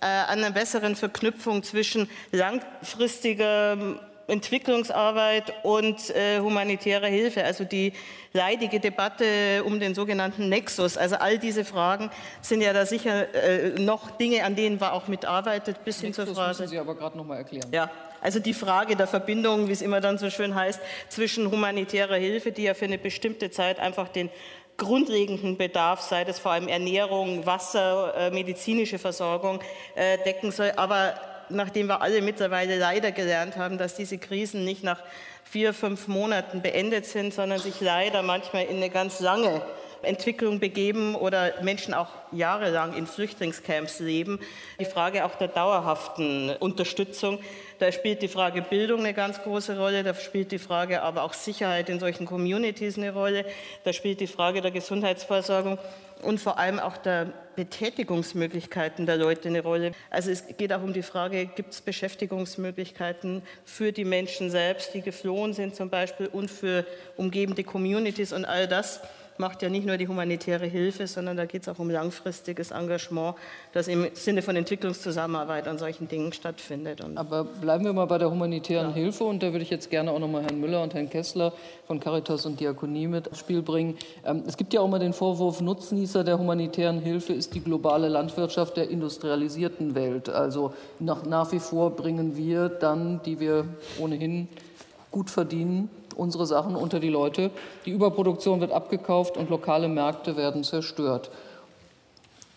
Speaker 7: äh, an einer besseren Verknüpfung zwischen langfristiger Entwicklungsarbeit und äh, humanitäre Hilfe, also die leidige Debatte um den sogenannten Nexus. Also all diese Fragen sind ja da sicher äh, noch Dinge, an denen man auch mitarbeitet, bis hin zur Frage.
Speaker 2: müssen Sie aber gerade noch mal erklären.
Speaker 7: Ja, also die Frage der Verbindung, wie es immer dann so schön heißt, zwischen humanitärer Hilfe, die ja für eine bestimmte Zeit einfach den grundlegenden Bedarf, sei das vor allem Ernährung, Wasser, äh, medizinische Versorgung äh, decken soll, aber nachdem wir alle mittlerweile leider gelernt haben, dass diese Krisen nicht nach vier, fünf Monaten beendet sind, sondern sich leider manchmal in eine ganz lange Entwicklung begeben oder Menschen auch jahrelang in Flüchtlingscamps leben. Die Frage auch der dauerhaften Unterstützung. Da spielt die Frage Bildung eine ganz große Rolle, da spielt die Frage aber auch Sicherheit in solchen Communities eine Rolle, da spielt die Frage der Gesundheitsversorgung und vor allem auch der Betätigungsmöglichkeiten der Leute eine Rolle. Also es geht auch um die Frage, gibt es Beschäftigungsmöglichkeiten für die Menschen selbst, die geflohen sind zum Beispiel und für umgebende Communities und all das macht ja nicht nur die humanitäre Hilfe, sondern da geht es auch um langfristiges Engagement, das im Sinne von Entwicklungszusammenarbeit an solchen Dingen stattfindet.
Speaker 2: Und Aber bleiben wir mal bei der humanitären ja. Hilfe und da würde ich jetzt gerne auch noch mal Herrn Müller und Herrn Kessler von Caritas und Diakonie mit ins Spiel bringen. Ähm, es gibt ja auch mal den Vorwurf, Nutznießer der humanitären Hilfe ist die globale Landwirtschaft der industrialisierten Welt. Also nach, nach wie vor bringen wir dann, die wir ohnehin gut verdienen, unsere Sachen unter die Leute. Die Überproduktion wird abgekauft und lokale Märkte werden zerstört.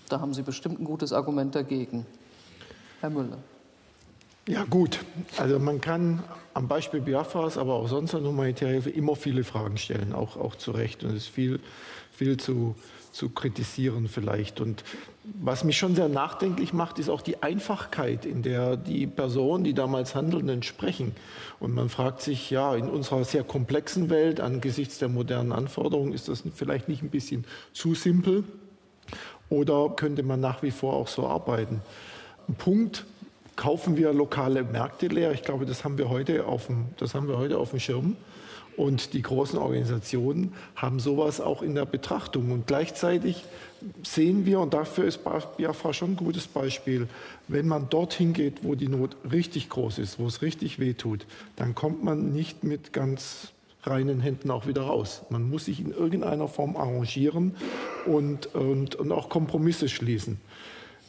Speaker 2: Da haben Sie bestimmt ein gutes Argument dagegen. Herr Müller.
Speaker 8: Ja gut, also man kann am Beispiel Biafras, aber auch sonst an humanitärer Hilfe immer viele Fragen stellen, auch, auch zu Recht. Und es ist viel, viel zu, zu kritisieren vielleicht. Und was mich schon sehr nachdenklich macht, ist auch die Einfachkeit, in der die Personen, die damals Handelnden sprechen. Und man fragt sich, ja, in unserer sehr komplexen Welt, angesichts der modernen Anforderungen, ist das vielleicht nicht ein bisschen zu simpel? Oder könnte man nach wie vor auch so arbeiten? Ein Punkt, kaufen wir lokale Märkte leer? Ich glaube, das haben wir heute auf dem, das haben wir heute auf dem Schirm. Und die großen Organisationen haben sowas auch in der Betrachtung. Und gleichzeitig sehen wir, und dafür ist Biafra schon ein gutes Beispiel, wenn man dorthin geht, wo die Not richtig groß ist, wo es richtig wehtut, dann kommt man nicht mit ganz reinen Händen auch wieder raus. Man muss sich in irgendeiner Form arrangieren und, und, und auch Kompromisse schließen.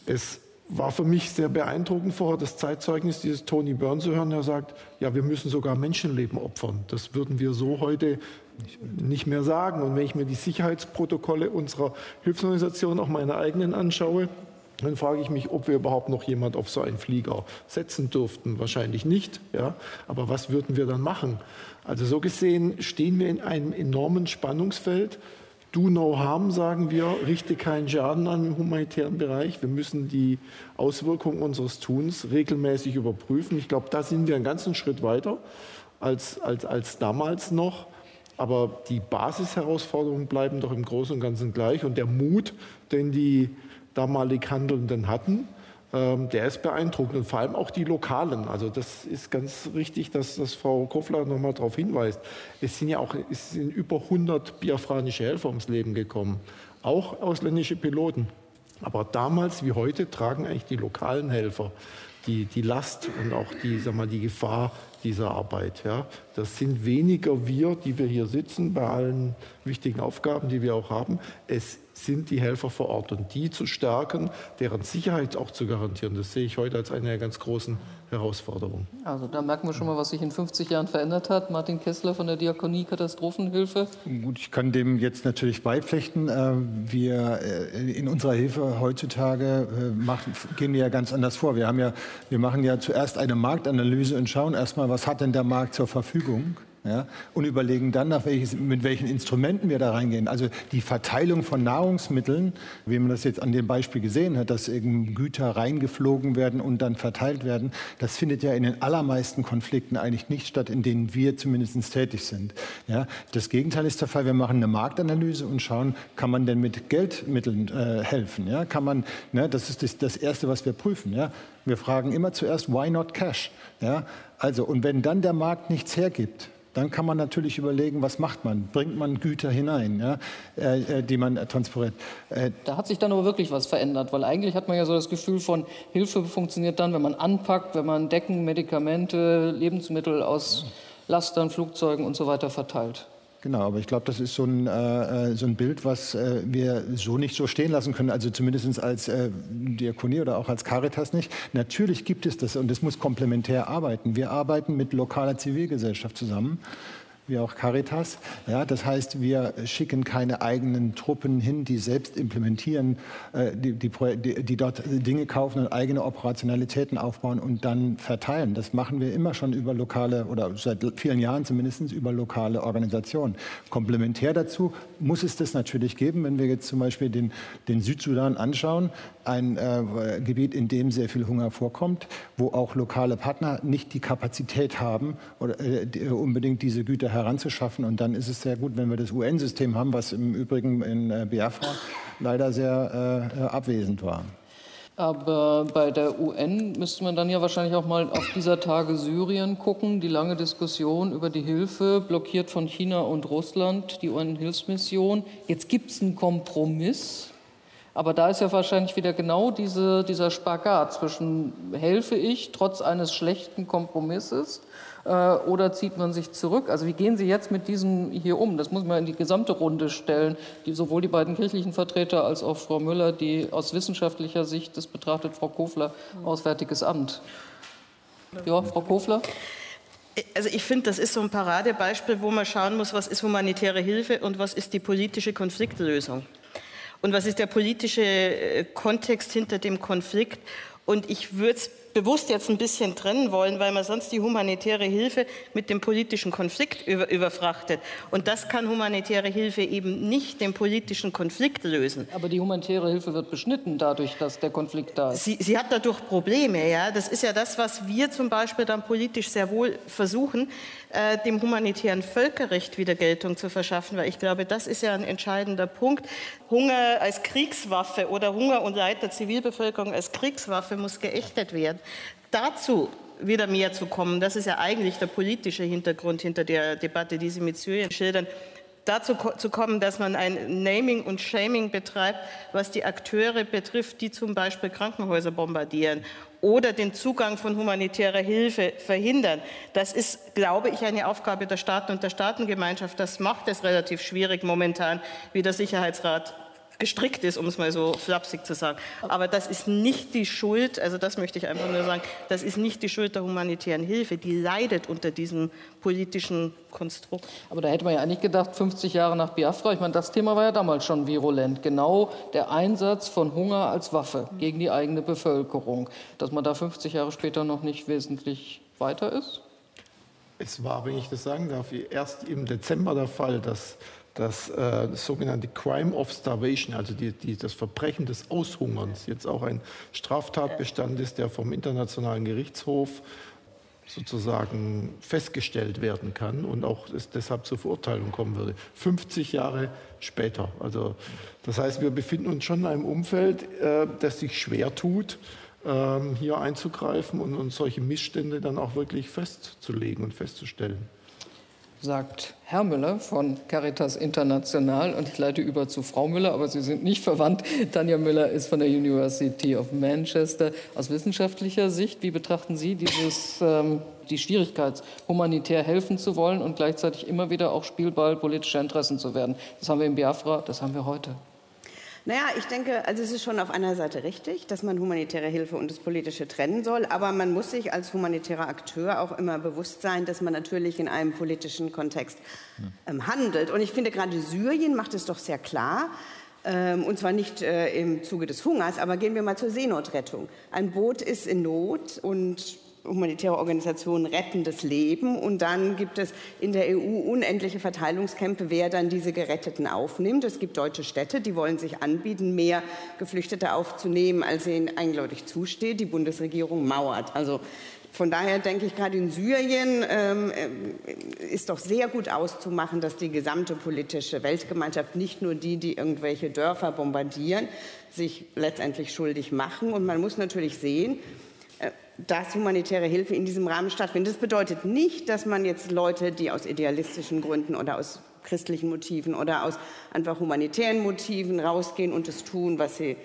Speaker 8: Es war für mich sehr beeindruckend vorher das Zeitzeugnis dieses Tony Byrne zu hören, der sagt, ja, wir müssen sogar Menschenleben opfern. Das würden wir so heute nicht mehr sagen. Und wenn ich mir die Sicherheitsprotokolle unserer Hilfsorganisation, auch meine eigenen anschaue, dann frage ich mich, ob wir überhaupt noch jemand auf so einen Flieger setzen durften. Wahrscheinlich nicht. Ja? Aber was würden wir dann machen? Also so gesehen stehen wir in einem enormen Spannungsfeld Do no harm, sagen wir, richte keinen Schaden an im humanitären Bereich. Wir müssen die Auswirkungen unseres Tuns regelmäßig überprüfen. Ich glaube, da sind wir einen ganzen Schritt weiter als, als, als damals noch. Aber die Basisherausforderungen bleiben doch im Großen und Ganzen gleich. Und der Mut, den die damalig Handelnden hatten, ähm, der ist beeindruckend und vor allem auch die Lokalen. Also das ist ganz richtig, dass, dass Frau Kofler noch mal darauf hinweist. Es sind ja auch es sind über 100 biafranische Helfer ums Leben gekommen, auch ausländische Piloten. Aber damals wie heute tragen eigentlich die lokalen Helfer die, die Last und auch die, sag mal, die Gefahr dieser Arbeit. Ja. Das sind weniger wir, die wir hier sitzen, bei allen wichtigen Aufgaben, die wir auch haben. Es sind die Helfer vor Ort und die zu stärken, deren Sicherheit auch zu garantieren. Das sehe ich heute als eine der ganz großen Herausforderungen.
Speaker 2: Also da merken wir schon mal, was sich in 50 Jahren verändert hat. Martin Kessler von der Diakonie Katastrophenhilfe.
Speaker 9: Gut, ich kann dem jetzt natürlich beipflichten. Äh, wir äh, in unserer Hilfe heutzutage äh, machen, gehen wir ja ganz anders vor. Wir, haben ja, wir machen ja zuerst eine Marktanalyse und schauen erstmal, was hat denn der Markt zur Verfügung ja, und überlegen dann, welches, mit welchen Instrumenten wir da reingehen. Also die Verteilung von Nahrungsmitteln, wie man das jetzt an dem Beispiel gesehen hat, dass eben Güter reingeflogen werden und dann verteilt werden, das findet ja in den allermeisten Konflikten eigentlich nicht statt, in denen wir zumindest tätig sind. Ja, das Gegenteil ist der Fall. Wir machen eine Marktanalyse und schauen, kann man denn mit Geldmitteln äh, helfen? Ja, kann man, ne, das ist das, das Erste, was wir prüfen. Ja. Wir fragen immer zuerst, why not cash? Ja, also, und wenn dann der Markt nichts hergibt, dann kann man natürlich überlegen, was macht man? Bringt man Güter hinein, ja, äh, äh die man äh, transportiert?
Speaker 2: Äh, da hat sich dann aber wirklich was verändert, weil eigentlich hat man ja so das Gefühl von, Hilfe funktioniert dann, wenn man anpackt, wenn man Decken, Medikamente, Lebensmittel aus Lastern, Flugzeugen und so weiter verteilt.
Speaker 9: Genau, aber ich glaube, das ist so ein, äh, äh, so ein Bild, was äh, wir so nicht so stehen lassen können, also zumindest als äh, Diakonie oder auch als Caritas nicht. Natürlich gibt es das und es muss komplementär arbeiten. Wir arbeiten mit lokaler Zivilgesellschaft zusammen wie auch Caritas. Ja, das heißt, wir schicken keine eigenen Truppen hin, die selbst implementieren, äh, die, die, die, dort Dinge kaufen und eigene Operationalitäten aufbauen und dann verteilen. Das machen wir immer schon über lokale oder seit vielen Jahren zumindest über lokale Organisationen. Komplementär dazu muss es das natürlich geben, wenn wir jetzt zum Beispiel den, den Südsudan anschauen, ein äh, Gebiet, in dem sehr viel Hunger vorkommt, wo auch lokale Partner nicht die Kapazität haben, oder, äh, die, unbedingt diese Güter heranzuschaffen. Und dann ist es sehr gut, wenn wir das UN-System haben, was im Übrigen in äh, Biafra leider sehr äh, abwesend war.
Speaker 2: Aber bei der UN müsste man dann ja wahrscheinlich auch mal auf dieser Tage Syrien gucken. Die lange Diskussion über die Hilfe, blockiert von China und Russland, die UN-Hilfsmission. Jetzt gibt es einen Kompromiss. Aber da ist ja wahrscheinlich wieder genau diese, dieser Spagat zwischen helfe ich trotz eines schlechten Kompromisses äh, oder zieht man sich zurück? Also wie gehen Sie jetzt mit diesem hier um? Das muss man in die gesamte Runde stellen, die, sowohl die beiden kirchlichen Vertreter als auch Frau Müller, die aus wissenschaftlicher Sicht das betrachtet, Frau Kofler, Auswärtiges Amt. Ja, Frau Kofler?
Speaker 7: Also ich finde, das ist so ein Paradebeispiel, wo man schauen muss, was ist humanitäre Hilfe und was ist die politische Konfliktlösung. Und was ist der politische äh, Kontext hinter dem Konflikt? Und ich würde es bewusst jetzt ein bisschen trennen wollen, weil man sonst die humanitäre Hilfe mit dem politischen Konflikt über, überfrachtet. Und das kann humanitäre Hilfe eben nicht den politischen Konflikt lösen.
Speaker 2: Aber die humanitäre Hilfe wird beschnitten dadurch, dass der Konflikt da ist.
Speaker 7: Sie, sie hat dadurch Probleme. Ja? Das ist ja das, was wir zum Beispiel dann politisch sehr wohl versuchen, äh, dem humanitären Völkerrecht wieder Geltung zu verschaffen, weil ich glaube, das ist ja ein entscheidender Punkt. Hunger als Kriegswaffe oder Hunger und Leid der Zivilbevölkerung als Kriegswaffe muss geächtet werden. Dazu wieder mehr zu kommen, das ist ja eigentlich der politische Hintergrund hinter der Debatte, die Sie mit Syrien schildern, dazu zu kommen, dass man ein Naming und Shaming betreibt, was die Akteure betrifft, die zum Beispiel Krankenhäuser bombardieren oder den Zugang von humanitärer Hilfe verhindern. Das ist, glaube ich, eine Aufgabe der Staaten und der Staatengemeinschaft. Das macht es relativ schwierig momentan, wie der Sicherheitsrat gestrickt ist, um es mal so flapsig zu sagen. Aber das ist nicht die Schuld, also das möchte ich einfach nur sagen, das ist nicht die Schuld der humanitären Hilfe, die leidet unter diesem politischen Konstrukt.
Speaker 2: Aber da hätte man ja eigentlich gedacht, 50 Jahre nach Biafra, ich meine, das Thema war ja damals schon virulent, genau der Einsatz von Hunger als Waffe gegen die eigene Bevölkerung, dass man da 50 Jahre später noch nicht wesentlich weiter ist?
Speaker 8: Es war, wenn ich das sagen darf, erst im Dezember der Fall, dass dass äh, das sogenannte Crime of Starvation, also die, die, das Verbrechen des Aushungerns, jetzt auch ein Straftatbestand ist, der vom Internationalen Gerichtshof sozusagen festgestellt werden kann und auch deshalb zur Verurteilung kommen würde. 50 Jahre später. Also das heißt, wir befinden uns schon in einem Umfeld, äh, das sich schwer tut, äh, hier einzugreifen und, und solche Missstände dann auch wirklich festzulegen und festzustellen.
Speaker 2: Sagt Herr Müller von Caritas International und ich leite über zu Frau Müller, aber Sie sind nicht verwandt. Tanja Müller ist von der University of Manchester. Aus wissenschaftlicher Sicht, wie betrachten Sie dieses, ähm, die Schwierigkeit, humanitär helfen zu wollen und gleichzeitig immer wieder auch Spielball politischer Interessen zu werden? Das haben wir in Biafra, das haben wir heute.
Speaker 10: Naja, ich denke, also es ist schon auf einer Seite richtig, dass man humanitäre Hilfe und das Politische trennen soll, aber man muss sich als humanitärer Akteur auch immer bewusst sein, dass man natürlich in einem politischen Kontext ähm, handelt. Und ich finde, gerade Syrien macht es doch sehr klar, ähm, und zwar nicht äh, im Zuge des Hungers, aber gehen wir mal zur Seenotrettung. Ein Boot ist in Not und humanitäre Organisationen retten das Leben und dann gibt es in der EU unendliche Verteilungskämpfe, wer dann diese Geretteten aufnimmt. Es gibt deutsche Städte, die wollen sich anbieten, mehr Geflüchtete aufzunehmen, als ihnen eindeutig zusteht. Die Bundesregierung mauert. Also von daher denke ich, gerade in Syrien ähm, äh, ist doch sehr gut auszumachen, dass die gesamte politische Weltgemeinschaft, nicht nur die, die irgendwelche Dörfer bombardieren, sich letztendlich schuldig machen. Und man muss natürlich sehen, dass humanitäre Hilfe in diesem Rahmen stattfindet. Das bedeutet nicht, dass man jetzt Leute, die aus idealistischen Gründen oder aus christlichen Motiven oder aus einfach humanitären Motiven rausgehen und das tun, was sie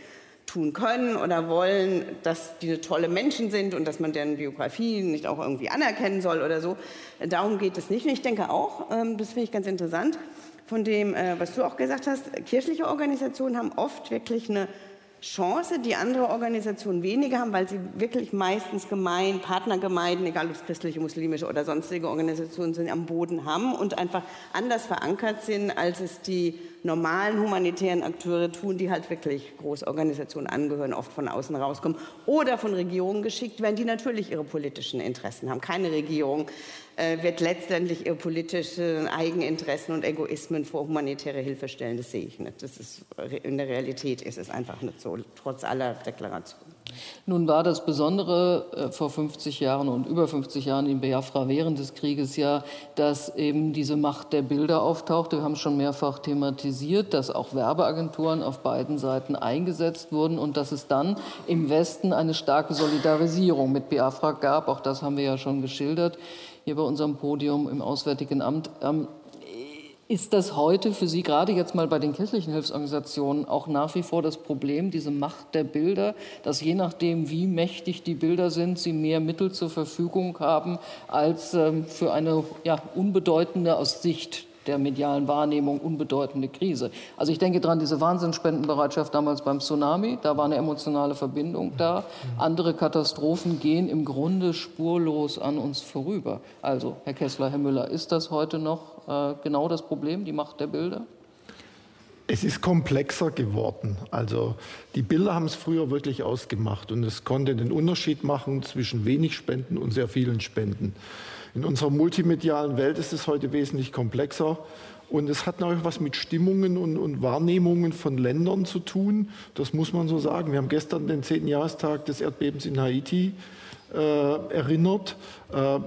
Speaker 10: tun können oder wollen, dass die tolle Menschen sind und dass man deren Biografie nicht auch irgendwie anerkennen soll oder so. Darum geht es nicht. Und ich denke auch, ähm, das finde ich ganz interessant, von dem, äh, was du auch gesagt hast, kirchliche Organisationen haben oft wirklich eine Chance, die andere Organisationen weniger haben, weil sie wirklich meistens Gemeinden, Partnergemeinden, egal ob es christliche, muslimische oder sonstige Organisationen sind, am Boden haben und einfach anders verankert sind, als es die normalen humanitären Akteure tun, die halt wirklich Großorganisationen angehören, oft von außen rauskommen oder von Regierungen geschickt werden, die natürlich ihre politischen Interessen haben. Keine Regierung äh, wird letztendlich ihre politischen Eigeninteressen und Egoismen vor humanitäre Hilfe stellen. Das sehe ich nicht. Das ist, in der Realität ist es einfach nicht so, trotz aller Deklarationen.
Speaker 2: Nun war das Besondere äh, vor 50 Jahren und über 50 Jahren in Biafra während des Krieges ja, dass eben diese Macht der Bilder auftauchte. Wir haben schon mehrfach thematisiert, dass auch Werbeagenturen auf beiden Seiten eingesetzt wurden und dass es dann im Westen eine starke Solidarisierung mit Biafra gab. Auch das haben wir ja schon geschildert hier bei unserem Podium im Auswärtigen Amt. Ähm, ist das heute für Sie, gerade jetzt mal bei den kirchlichen Hilfsorganisationen, auch nach wie vor das Problem, diese Macht der Bilder, dass je nachdem, wie mächtig die Bilder sind, sie mehr Mittel zur Verfügung haben als ähm, für eine ja, unbedeutende aus Sicht der medialen Wahrnehmung unbedeutende Krise. Also ich denke daran, diese Wahnsinnsspendenbereitschaft damals beim Tsunami, da war eine emotionale Verbindung da. Andere Katastrophen gehen im Grunde spurlos an uns vorüber. Also, Herr Kessler, Herr Müller, ist das heute noch genau das Problem, die Macht der Bilder?
Speaker 8: Es ist komplexer geworden. Also die Bilder haben es früher wirklich ausgemacht und es konnte den Unterschied machen zwischen wenig Spenden und sehr vielen Spenden. In unserer multimedialen Welt ist es heute wesentlich komplexer. Und es hat natürlich was mit Stimmungen und, und, Wahrnehmungen von Ländern zu tun. Das muss man so sagen. Wir haben gestern den 10. Jahrestag des Erdbebens in Haiti äh, erinnert. Äh,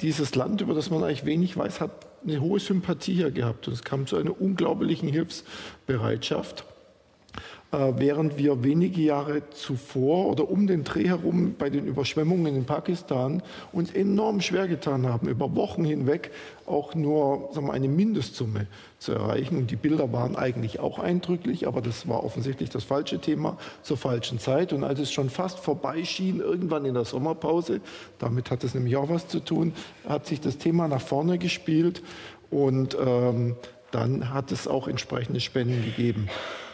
Speaker 8: dieses Land, über das man eigentlich wenig weiß, hat eine hohe Sympathie hier gehabt. Und es kam zu einer unglaublichen Hilfsbereitschaft. Äh, während wir wenige Jahre zuvor oder um den Dreh herum bei den Überschwemmungen in Pakistan uns enorm schwer getan haben, über Wochen hinweg auch nur sagen wir, eine Mindestsumme zu erreichen. Und die Bilder waren eigentlich auch eindrücklich, aber das war offensichtlich das falsche Thema zur falschen Zeit. Und als es schon fast vorbei schien, irgendwann in der Sommerpause, damit hat es nämlich auch was zu tun, hat sich das Thema nach vorne gespielt und ähm, dann hat es auch entsprechende Spenden gegeben.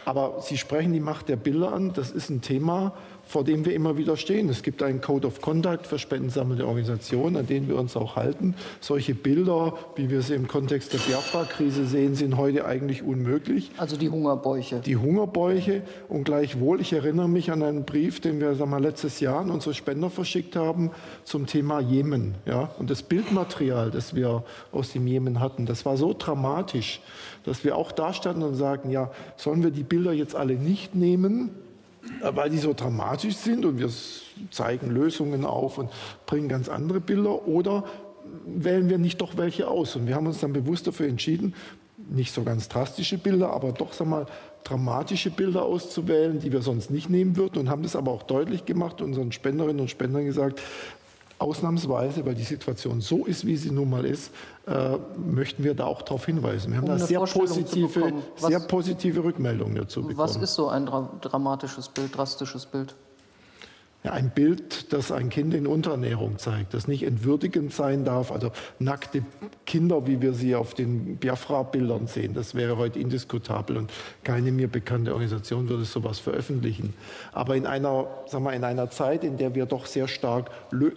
Speaker 8: Aber Sie sprechen die Macht der Bilder an. Das ist ein Thema, vor dem wir immer wieder stehen. Es gibt einen Code of Conduct für spendensammelnde Organisationen, an den wir uns auch halten. Solche Bilder, wie wir sie im Kontext der Biafra-Krise sehen, sind heute eigentlich unmöglich.
Speaker 2: Also die Hungerbäuche.
Speaker 8: Die Hungerbäuche. Und gleichwohl, ich erinnere mich an einen Brief, den wir sagen wir, letztes Jahr an unsere Spender verschickt haben zum Thema Jemen. Ja? Und das Bildmaterial, das wir aus dem Jemen hatten, das war so dramatisch, dass wir auch da standen und sagten, ja, sollen wir die Bilder jetzt alle nicht nehmen? Weil die so dramatisch sind und wir zeigen Lösungen auf und bringen ganz andere Bilder oder wählen wir nicht doch welche aus? Und wir haben uns dann bewusst dafür entschieden, nicht so ganz drastische Bilder, aber doch sag mal, dramatische Bilder auszuwählen, die wir sonst nicht nehmen würden und haben das aber auch deutlich gemacht, unseren Spenderinnen und Spendern gesagt, ausnahmsweise, weil die Situation so ist, wie sie nun mal ist, äh, möchten wir da auch darauf hinweisen. Wir haben um da sehr positive, sehr positive Rückmeldungen dazu bekommen.
Speaker 2: Was ist so ein dra dramatisches Bild, drastisches Bild?
Speaker 8: Ein Bild, das ein Kind in Unterernährung zeigt, das nicht entwürdigend sein darf. Also nackte Kinder, wie wir sie auf den Biafra-Bildern sehen, das wäre heute indiskutabel und keine mir bekannte Organisation würde sowas veröffentlichen. Aber in einer, sagen wir, in einer Zeit, in der wir doch sehr stark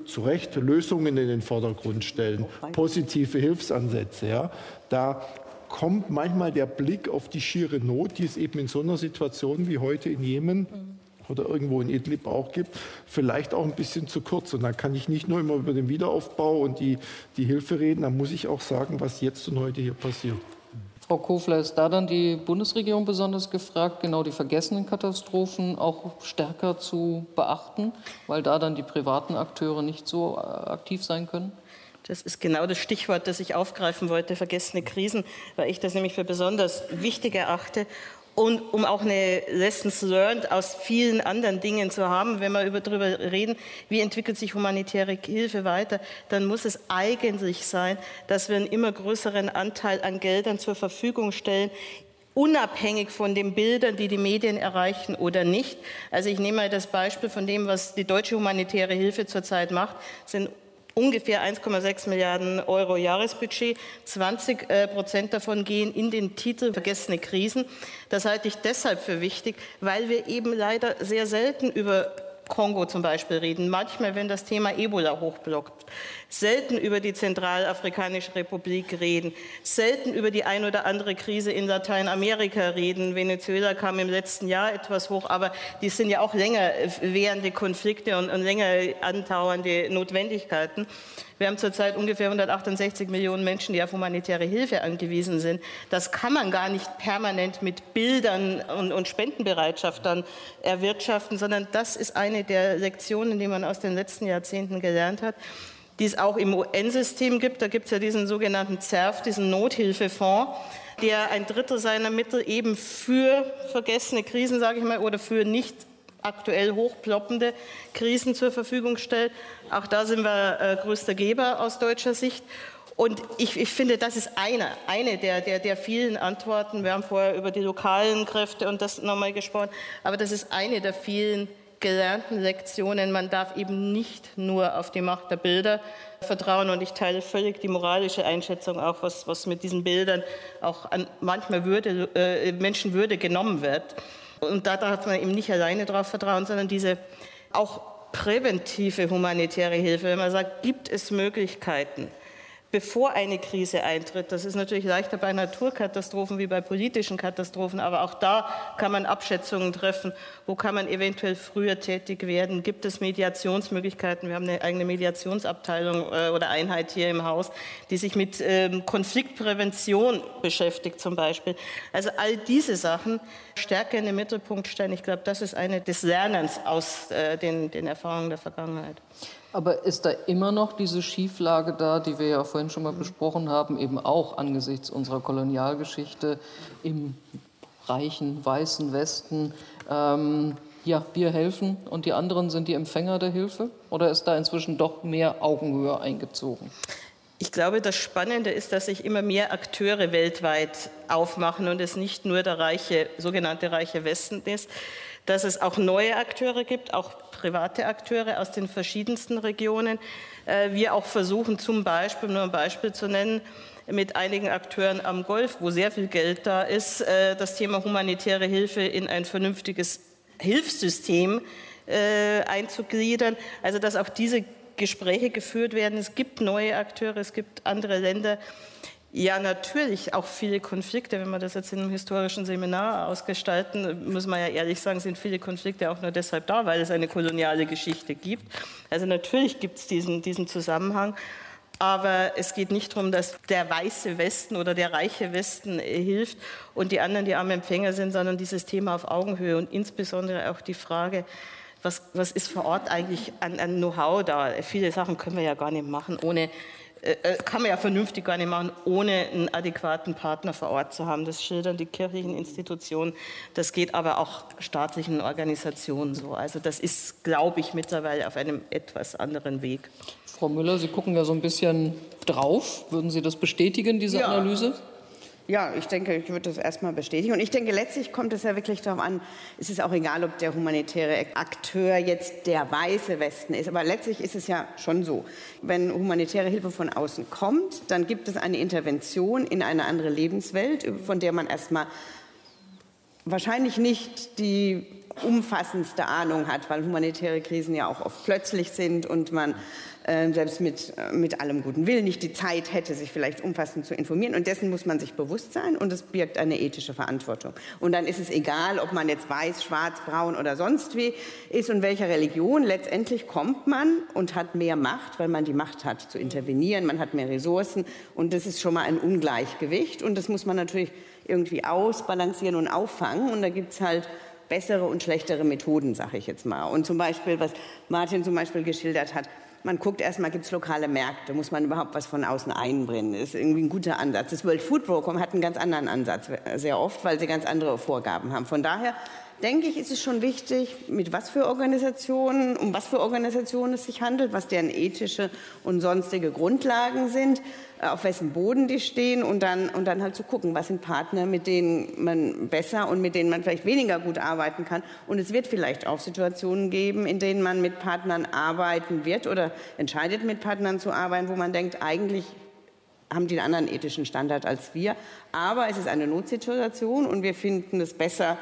Speaker 8: zu Recht Lösungen in den Vordergrund stellen, positive Hilfsansätze, ja, da kommt manchmal der Blick auf die schiere Not, die es eben in so einer Situation wie heute in Jemen oder irgendwo in Idlib auch gibt, vielleicht auch ein bisschen zu kurz. Und dann kann ich nicht nur immer über den Wiederaufbau und die, die Hilfe reden, dann muss ich auch sagen, was jetzt und heute hier passiert.
Speaker 2: Frau Kofler, ist da dann die Bundesregierung besonders gefragt, genau die vergessenen Katastrophen auch stärker zu beachten, weil da dann die privaten Akteure nicht so äh, aktiv sein können?
Speaker 7: Das ist genau das Stichwort, das ich aufgreifen wollte, vergessene Krisen, weil ich das nämlich für besonders wichtig erachte und um auch eine Lessons learned aus vielen anderen Dingen zu haben, wenn wir über, darüber reden, wie entwickelt sich humanitäre Hilfe weiter, dann muss es eigentlich sein, dass wir einen immer größeren Anteil an Geldern zur Verfügung stellen, unabhängig von den Bildern, die die Medien erreichen oder nicht. Also ich nehme mal das Beispiel von dem, was die deutsche humanitäre Hilfe zurzeit macht, sind ungefähr 1,6 Milliarden Euro Jahresbudget. 20 äh, Prozent davon gehen in den Titel Vergessene Krisen. Das halte ich deshalb für wichtig, weil wir eben leider sehr selten über Kongo zum Beispiel reden, manchmal, wenn das Thema Ebola hochblockt, selten über die Zentralafrikanische Republik reden, selten über die ein oder andere Krise in Lateinamerika reden. Venezuela kam im letzten Jahr etwas hoch, aber die sind ja auch länger währende Konflikte und, und länger andauernde Notwendigkeiten. Wir haben zurzeit ungefähr 168 Millionen Menschen, die auf humanitäre Hilfe angewiesen sind. Das kann man gar nicht permanent mit Bildern und, und Spendenbereitschaft dann erwirtschaften, sondern das ist eine der Lektionen, die man aus den letzten Jahrzehnten gelernt hat die es auch im UN-System gibt. Da gibt es ja diesen sogenannten ZERF, diesen Nothilfefonds, der ein Drittel seiner Mittel eben für vergessene Krisen, sage ich mal, oder für nicht aktuell hochploppende Krisen zur Verfügung stellt. Auch da sind wir äh, größter Geber aus deutscher Sicht. Und ich, ich, finde, das ist eine, eine der, der, der vielen Antworten. Wir haben vorher über die lokalen Kräfte und das nochmal gesprochen, aber das ist eine der vielen gelernten Lektionen. Man darf eben nicht nur auf die Macht der Bilder vertrauen. Und ich teile völlig die moralische Einschätzung auch, was, was mit diesen Bildern auch an manchmal Würde, äh, Menschenwürde genommen wird. Und da darf man eben nicht alleine darauf vertrauen, sondern diese auch präventive humanitäre Hilfe. Wenn man sagt, gibt es Möglichkeiten, bevor eine Krise eintritt. Das ist natürlich leichter bei Naturkatastrophen wie bei politischen Katastrophen, aber auch da kann man Abschätzungen treffen. Wo kann man eventuell früher tätig werden? Gibt es Mediationsmöglichkeiten? Wir haben eine eigene Mediationsabteilung äh, oder Einheit hier im Haus, die sich mit ähm, Konfliktprävention beschäftigt zum Beispiel. Also all diese Sachen stärker in den Mittelpunkt stellen. Ich glaube, das ist eine des Lernens aus äh, den, den Erfahrungen der Vergangenheit.
Speaker 2: Aber ist da immer noch diese Schieflage da, die wir ja vorhin schon mal besprochen haben, eben auch angesichts unserer Kolonialgeschichte im reichen weißen Westen? Ähm, ja, wir helfen und die anderen sind die Empfänger der Hilfe? Oder ist da inzwischen doch mehr Augenhöhe eingezogen?
Speaker 7: Ich glaube, das Spannende ist, dass sich immer mehr Akteure weltweit aufmachen und es nicht nur der reiche, sogenannte reiche Westen ist, dass es auch neue Akteure gibt, auch private Akteure aus den verschiedensten Regionen. Äh, wir auch versuchen zum Beispiel, nur ein Beispiel zu nennen, mit einigen Akteuren am Golf, wo sehr viel Geld da ist, äh, das Thema humanitäre Hilfe in ein vernünftiges Hilfssystem äh, einzugliedern. Also dass auch diese Gespräche geführt werden. Es gibt neue Akteure, es gibt andere Länder, ja, natürlich auch viele Konflikte. Wenn wir das jetzt in einem historischen Seminar ausgestalten, muss man ja ehrlich sagen, sind viele Konflikte auch nur deshalb da, weil es eine koloniale Geschichte gibt. Also natürlich gibt es diesen, diesen Zusammenhang. Aber es geht nicht darum, dass der weiße Westen oder der reiche Westen äh, hilft und die anderen die armen Empfänger sind, sondern dieses Thema auf Augenhöhe und insbesondere auch die Frage, was, was ist vor Ort eigentlich an, an Know-how da? Viele Sachen können wir ja gar nicht machen, ohne kann man ja vernünftig gar nicht machen, ohne einen adäquaten Partner vor Ort zu haben. Das schildern die kirchlichen Institutionen. Das geht aber auch staatlichen Organisationen so. Also das ist, glaube ich, mittlerweile auf einem etwas anderen Weg.
Speaker 2: Frau Müller, Sie gucken ja so ein bisschen drauf. Würden Sie das bestätigen, diese ja. Analyse?
Speaker 10: Ja, ich denke, ich würde das erstmal bestätigen. Und ich denke, letztlich kommt es ja wirklich darauf an, es ist auch egal, ob der humanitäre Akteur jetzt der weiße Westen ist. Aber letztlich ist es ja schon so. Wenn humanitäre Hilfe von außen kommt, dann gibt es eine Intervention in eine andere Lebenswelt, von der man erstmal wahrscheinlich nicht die umfassendste Ahnung hat, weil humanitäre Krisen ja auch oft plötzlich sind und man äh, selbst mit, äh, mit allem guten Willen nicht die Zeit hätte, sich vielleicht umfassend zu informieren. Und dessen muss man sich bewusst sein und es birgt eine ethische Verantwortung. Und dann ist es egal, ob man jetzt weiß, schwarz, braun oder sonst wie ist und welcher Religion. Letztendlich kommt man und hat mehr Macht, weil man die Macht hat zu intervenieren, man hat mehr Ressourcen und das ist schon mal ein Ungleichgewicht und das muss man natürlich irgendwie ausbalancieren und auffangen. Und da gibt es halt bessere und schlechtere Methoden, sage ich jetzt mal. Und zum Beispiel, was Martin zum Beispiel geschildert hat, man guckt erstmal, gibt es lokale Märkte, muss man überhaupt was von außen einbringen, ist irgendwie ein guter Ansatz. Das World Food Program hat einen ganz anderen Ansatz, sehr oft, weil sie ganz andere Vorgaben haben. Von daher denke ich, ist es schon wichtig, mit was für Organisationen, um was für Organisationen es sich handelt, was deren ethische und sonstige Grundlagen sind, äh, auf wessen Boden die stehen und dann, und dann halt zu gucken, was sind Partner, mit denen man besser und mit denen man vielleicht weniger gut arbeiten kann. Und es wird vielleicht auch Situationen geben, in denen man mit Partnern arbeiten wird oder entscheidet, mit Partnern zu arbeiten, wo man denkt, eigentlich haben die einen anderen ethischen Standard als wir. Aber es ist eine Notsituation und wir finden es besser,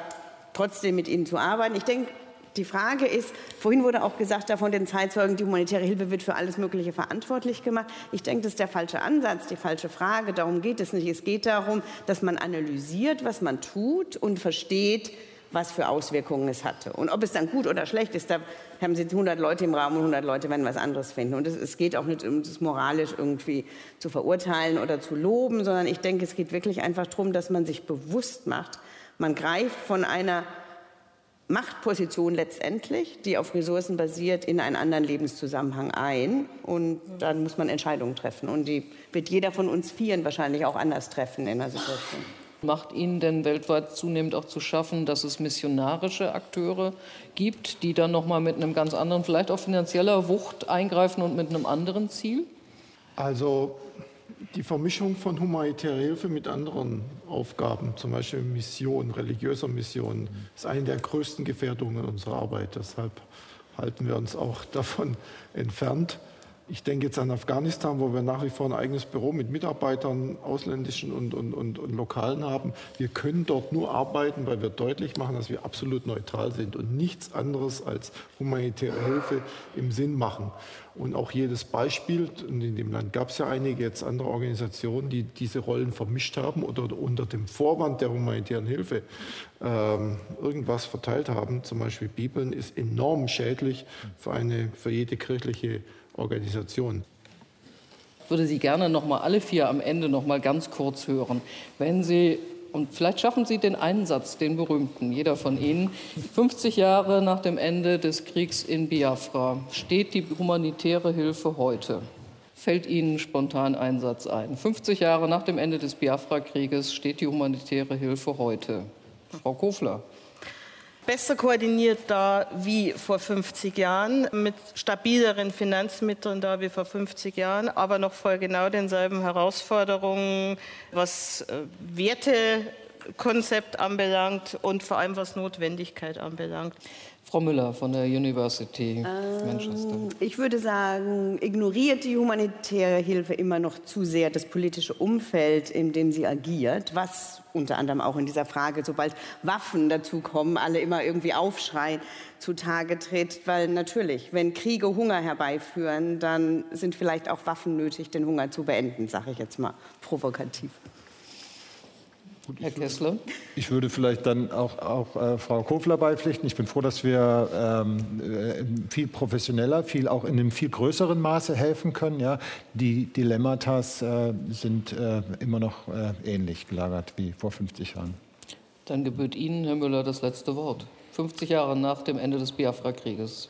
Speaker 10: trotzdem mit ihnen zu arbeiten. Ich denke, die Frage ist, vorhin wurde auch gesagt, davon den Zeitzeugen, die humanitäre Hilfe wird für alles Mögliche verantwortlich gemacht. Ich denke, das ist der falsche Ansatz, die falsche Frage. Darum geht es nicht. Es geht darum, dass man analysiert, was man tut und versteht, was für Auswirkungen es hatte. Und ob es dann gut oder schlecht ist, da haben Sie 100 Leute im Raum und 100 Leute werden was anderes finden. Und es, es geht auch nicht um das moralisch irgendwie zu verurteilen oder zu loben, sondern ich denke, es geht wirklich einfach darum, dass man sich bewusst macht, man greift von einer Machtposition letztendlich, die auf Ressourcen basiert, in einen anderen Lebenszusammenhang ein. Und dann muss man Entscheidungen treffen. Und die wird jeder von uns Vieren wahrscheinlich auch anders treffen in der Situation.
Speaker 2: Macht Ihnen denn weltweit zunehmend auch zu schaffen, dass es missionarische Akteure gibt, die dann nochmal mit einem ganz anderen, vielleicht auch finanzieller Wucht eingreifen und mit einem anderen Ziel?
Speaker 8: Also die Vermischung von humanitärer Hilfe mit anderen Aufgaben, zum Beispiel Mission, religiöser Mission, ist eine der größten Gefährdungen unserer Arbeit. Deshalb halten wir uns auch davon entfernt. Ich denke jetzt an Afghanistan, wo wir nach wie vor ein eigenes Büro mit Mitarbeitern, ausländischen und, und, und, und, lokalen haben. Wir können dort nur arbeiten, weil wir deutlich machen, dass wir absolut neutral sind und nichts anderes als humanitäre Hilfe im Sinn machen. Und auch jedes Beispiel, und in dem Land gab es ja einige jetzt andere Organisationen, die diese Rollen vermischt haben oder unter dem Vorwand der humanitären Hilfe ähm, irgendwas verteilt haben, zum Beispiel Bibeln, ist enorm schädlich für, eine, für jede kirchliche Organisation.
Speaker 2: Ich würde Sie gerne noch mal alle vier am Ende noch mal ganz kurz hören. Wenn Sie und vielleicht schaffen Sie den Einsatz, den berühmten, jeder von Ihnen. 50 Jahre nach dem Ende des Kriegs in Biafra steht die humanitäre Hilfe heute. Fällt Ihnen spontan Einsatz ein? 50 Jahre nach dem Ende des Biafra-Krieges steht die humanitäre Hilfe heute. Frau Kofler
Speaker 7: besser koordiniert da wie vor 50 Jahren, mit stabileren Finanzmitteln da wie vor 50 Jahren, aber noch vor genau denselben Herausforderungen, was äh, Wertekonzept anbelangt und vor allem was Notwendigkeit anbelangt.
Speaker 2: Frau Müller von der University ähm, Manchester.
Speaker 10: Ich würde sagen, ignoriert die humanitäre Hilfe immer noch zu sehr das politische Umfeld, in dem sie agiert, was unter anderem auch in dieser Frage, sobald Waffen dazukommen, alle immer irgendwie aufschreien, zutage tritt. Weil natürlich, wenn Kriege Hunger herbeiführen, dann sind vielleicht auch Waffen nötig, den Hunger zu beenden, sage ich jetzt mal provokativ.
Speaker 2: Gut, Herr Kessler?
Speaker 9: Ich würde vielleicht dann auch, auch äh, Frau Kofler beipflichten. Ich bin froh, dass wir ähm, äh, viel professioneller, viel auch in einem viel größeren Maße helfen können. Ja. Die Dilemmata äh, sind äh, immer noch äh, ähnlich gelagert wie vor 50 Jahren.
Speaker 2: Dann gebührt Ihnen, Herr Müller, das letzte Wort. 50 Jahre nach dem Ende des Biafra-Krieges.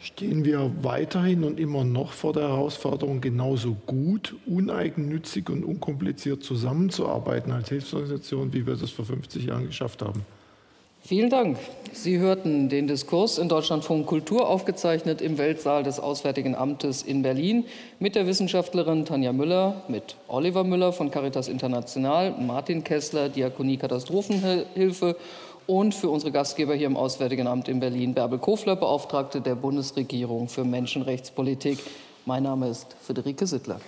Speaker 8: Stehen wir weiterhin und immer noch vor der Herausforderung, genauso gut, uneigennützig und unkompliziert zusammenzuarbeiten als Hilfsorganisation, wie wir das vor 50 Jahren geschafft haben?
Speaker 2: Vielen Dank. Sie hörten den Diskurs in Deutschlandfunk Kultur aufgezeichnet im Weltsaal des Auswärtigen Amtes in Berlin mit der Wissenschaftlerin Tanja Müller, mit Oliver Müller von Caritas International, Martin Kessler, Diakonie Katastrophenhilfe und für unsere Gastgeber hier im Auswärtigen Amt in Berlin, Bärbel Kofler, Beauftragte der Bundesregierung für Menschenrechtspolitik. Mein Name ist Friederike Sittler.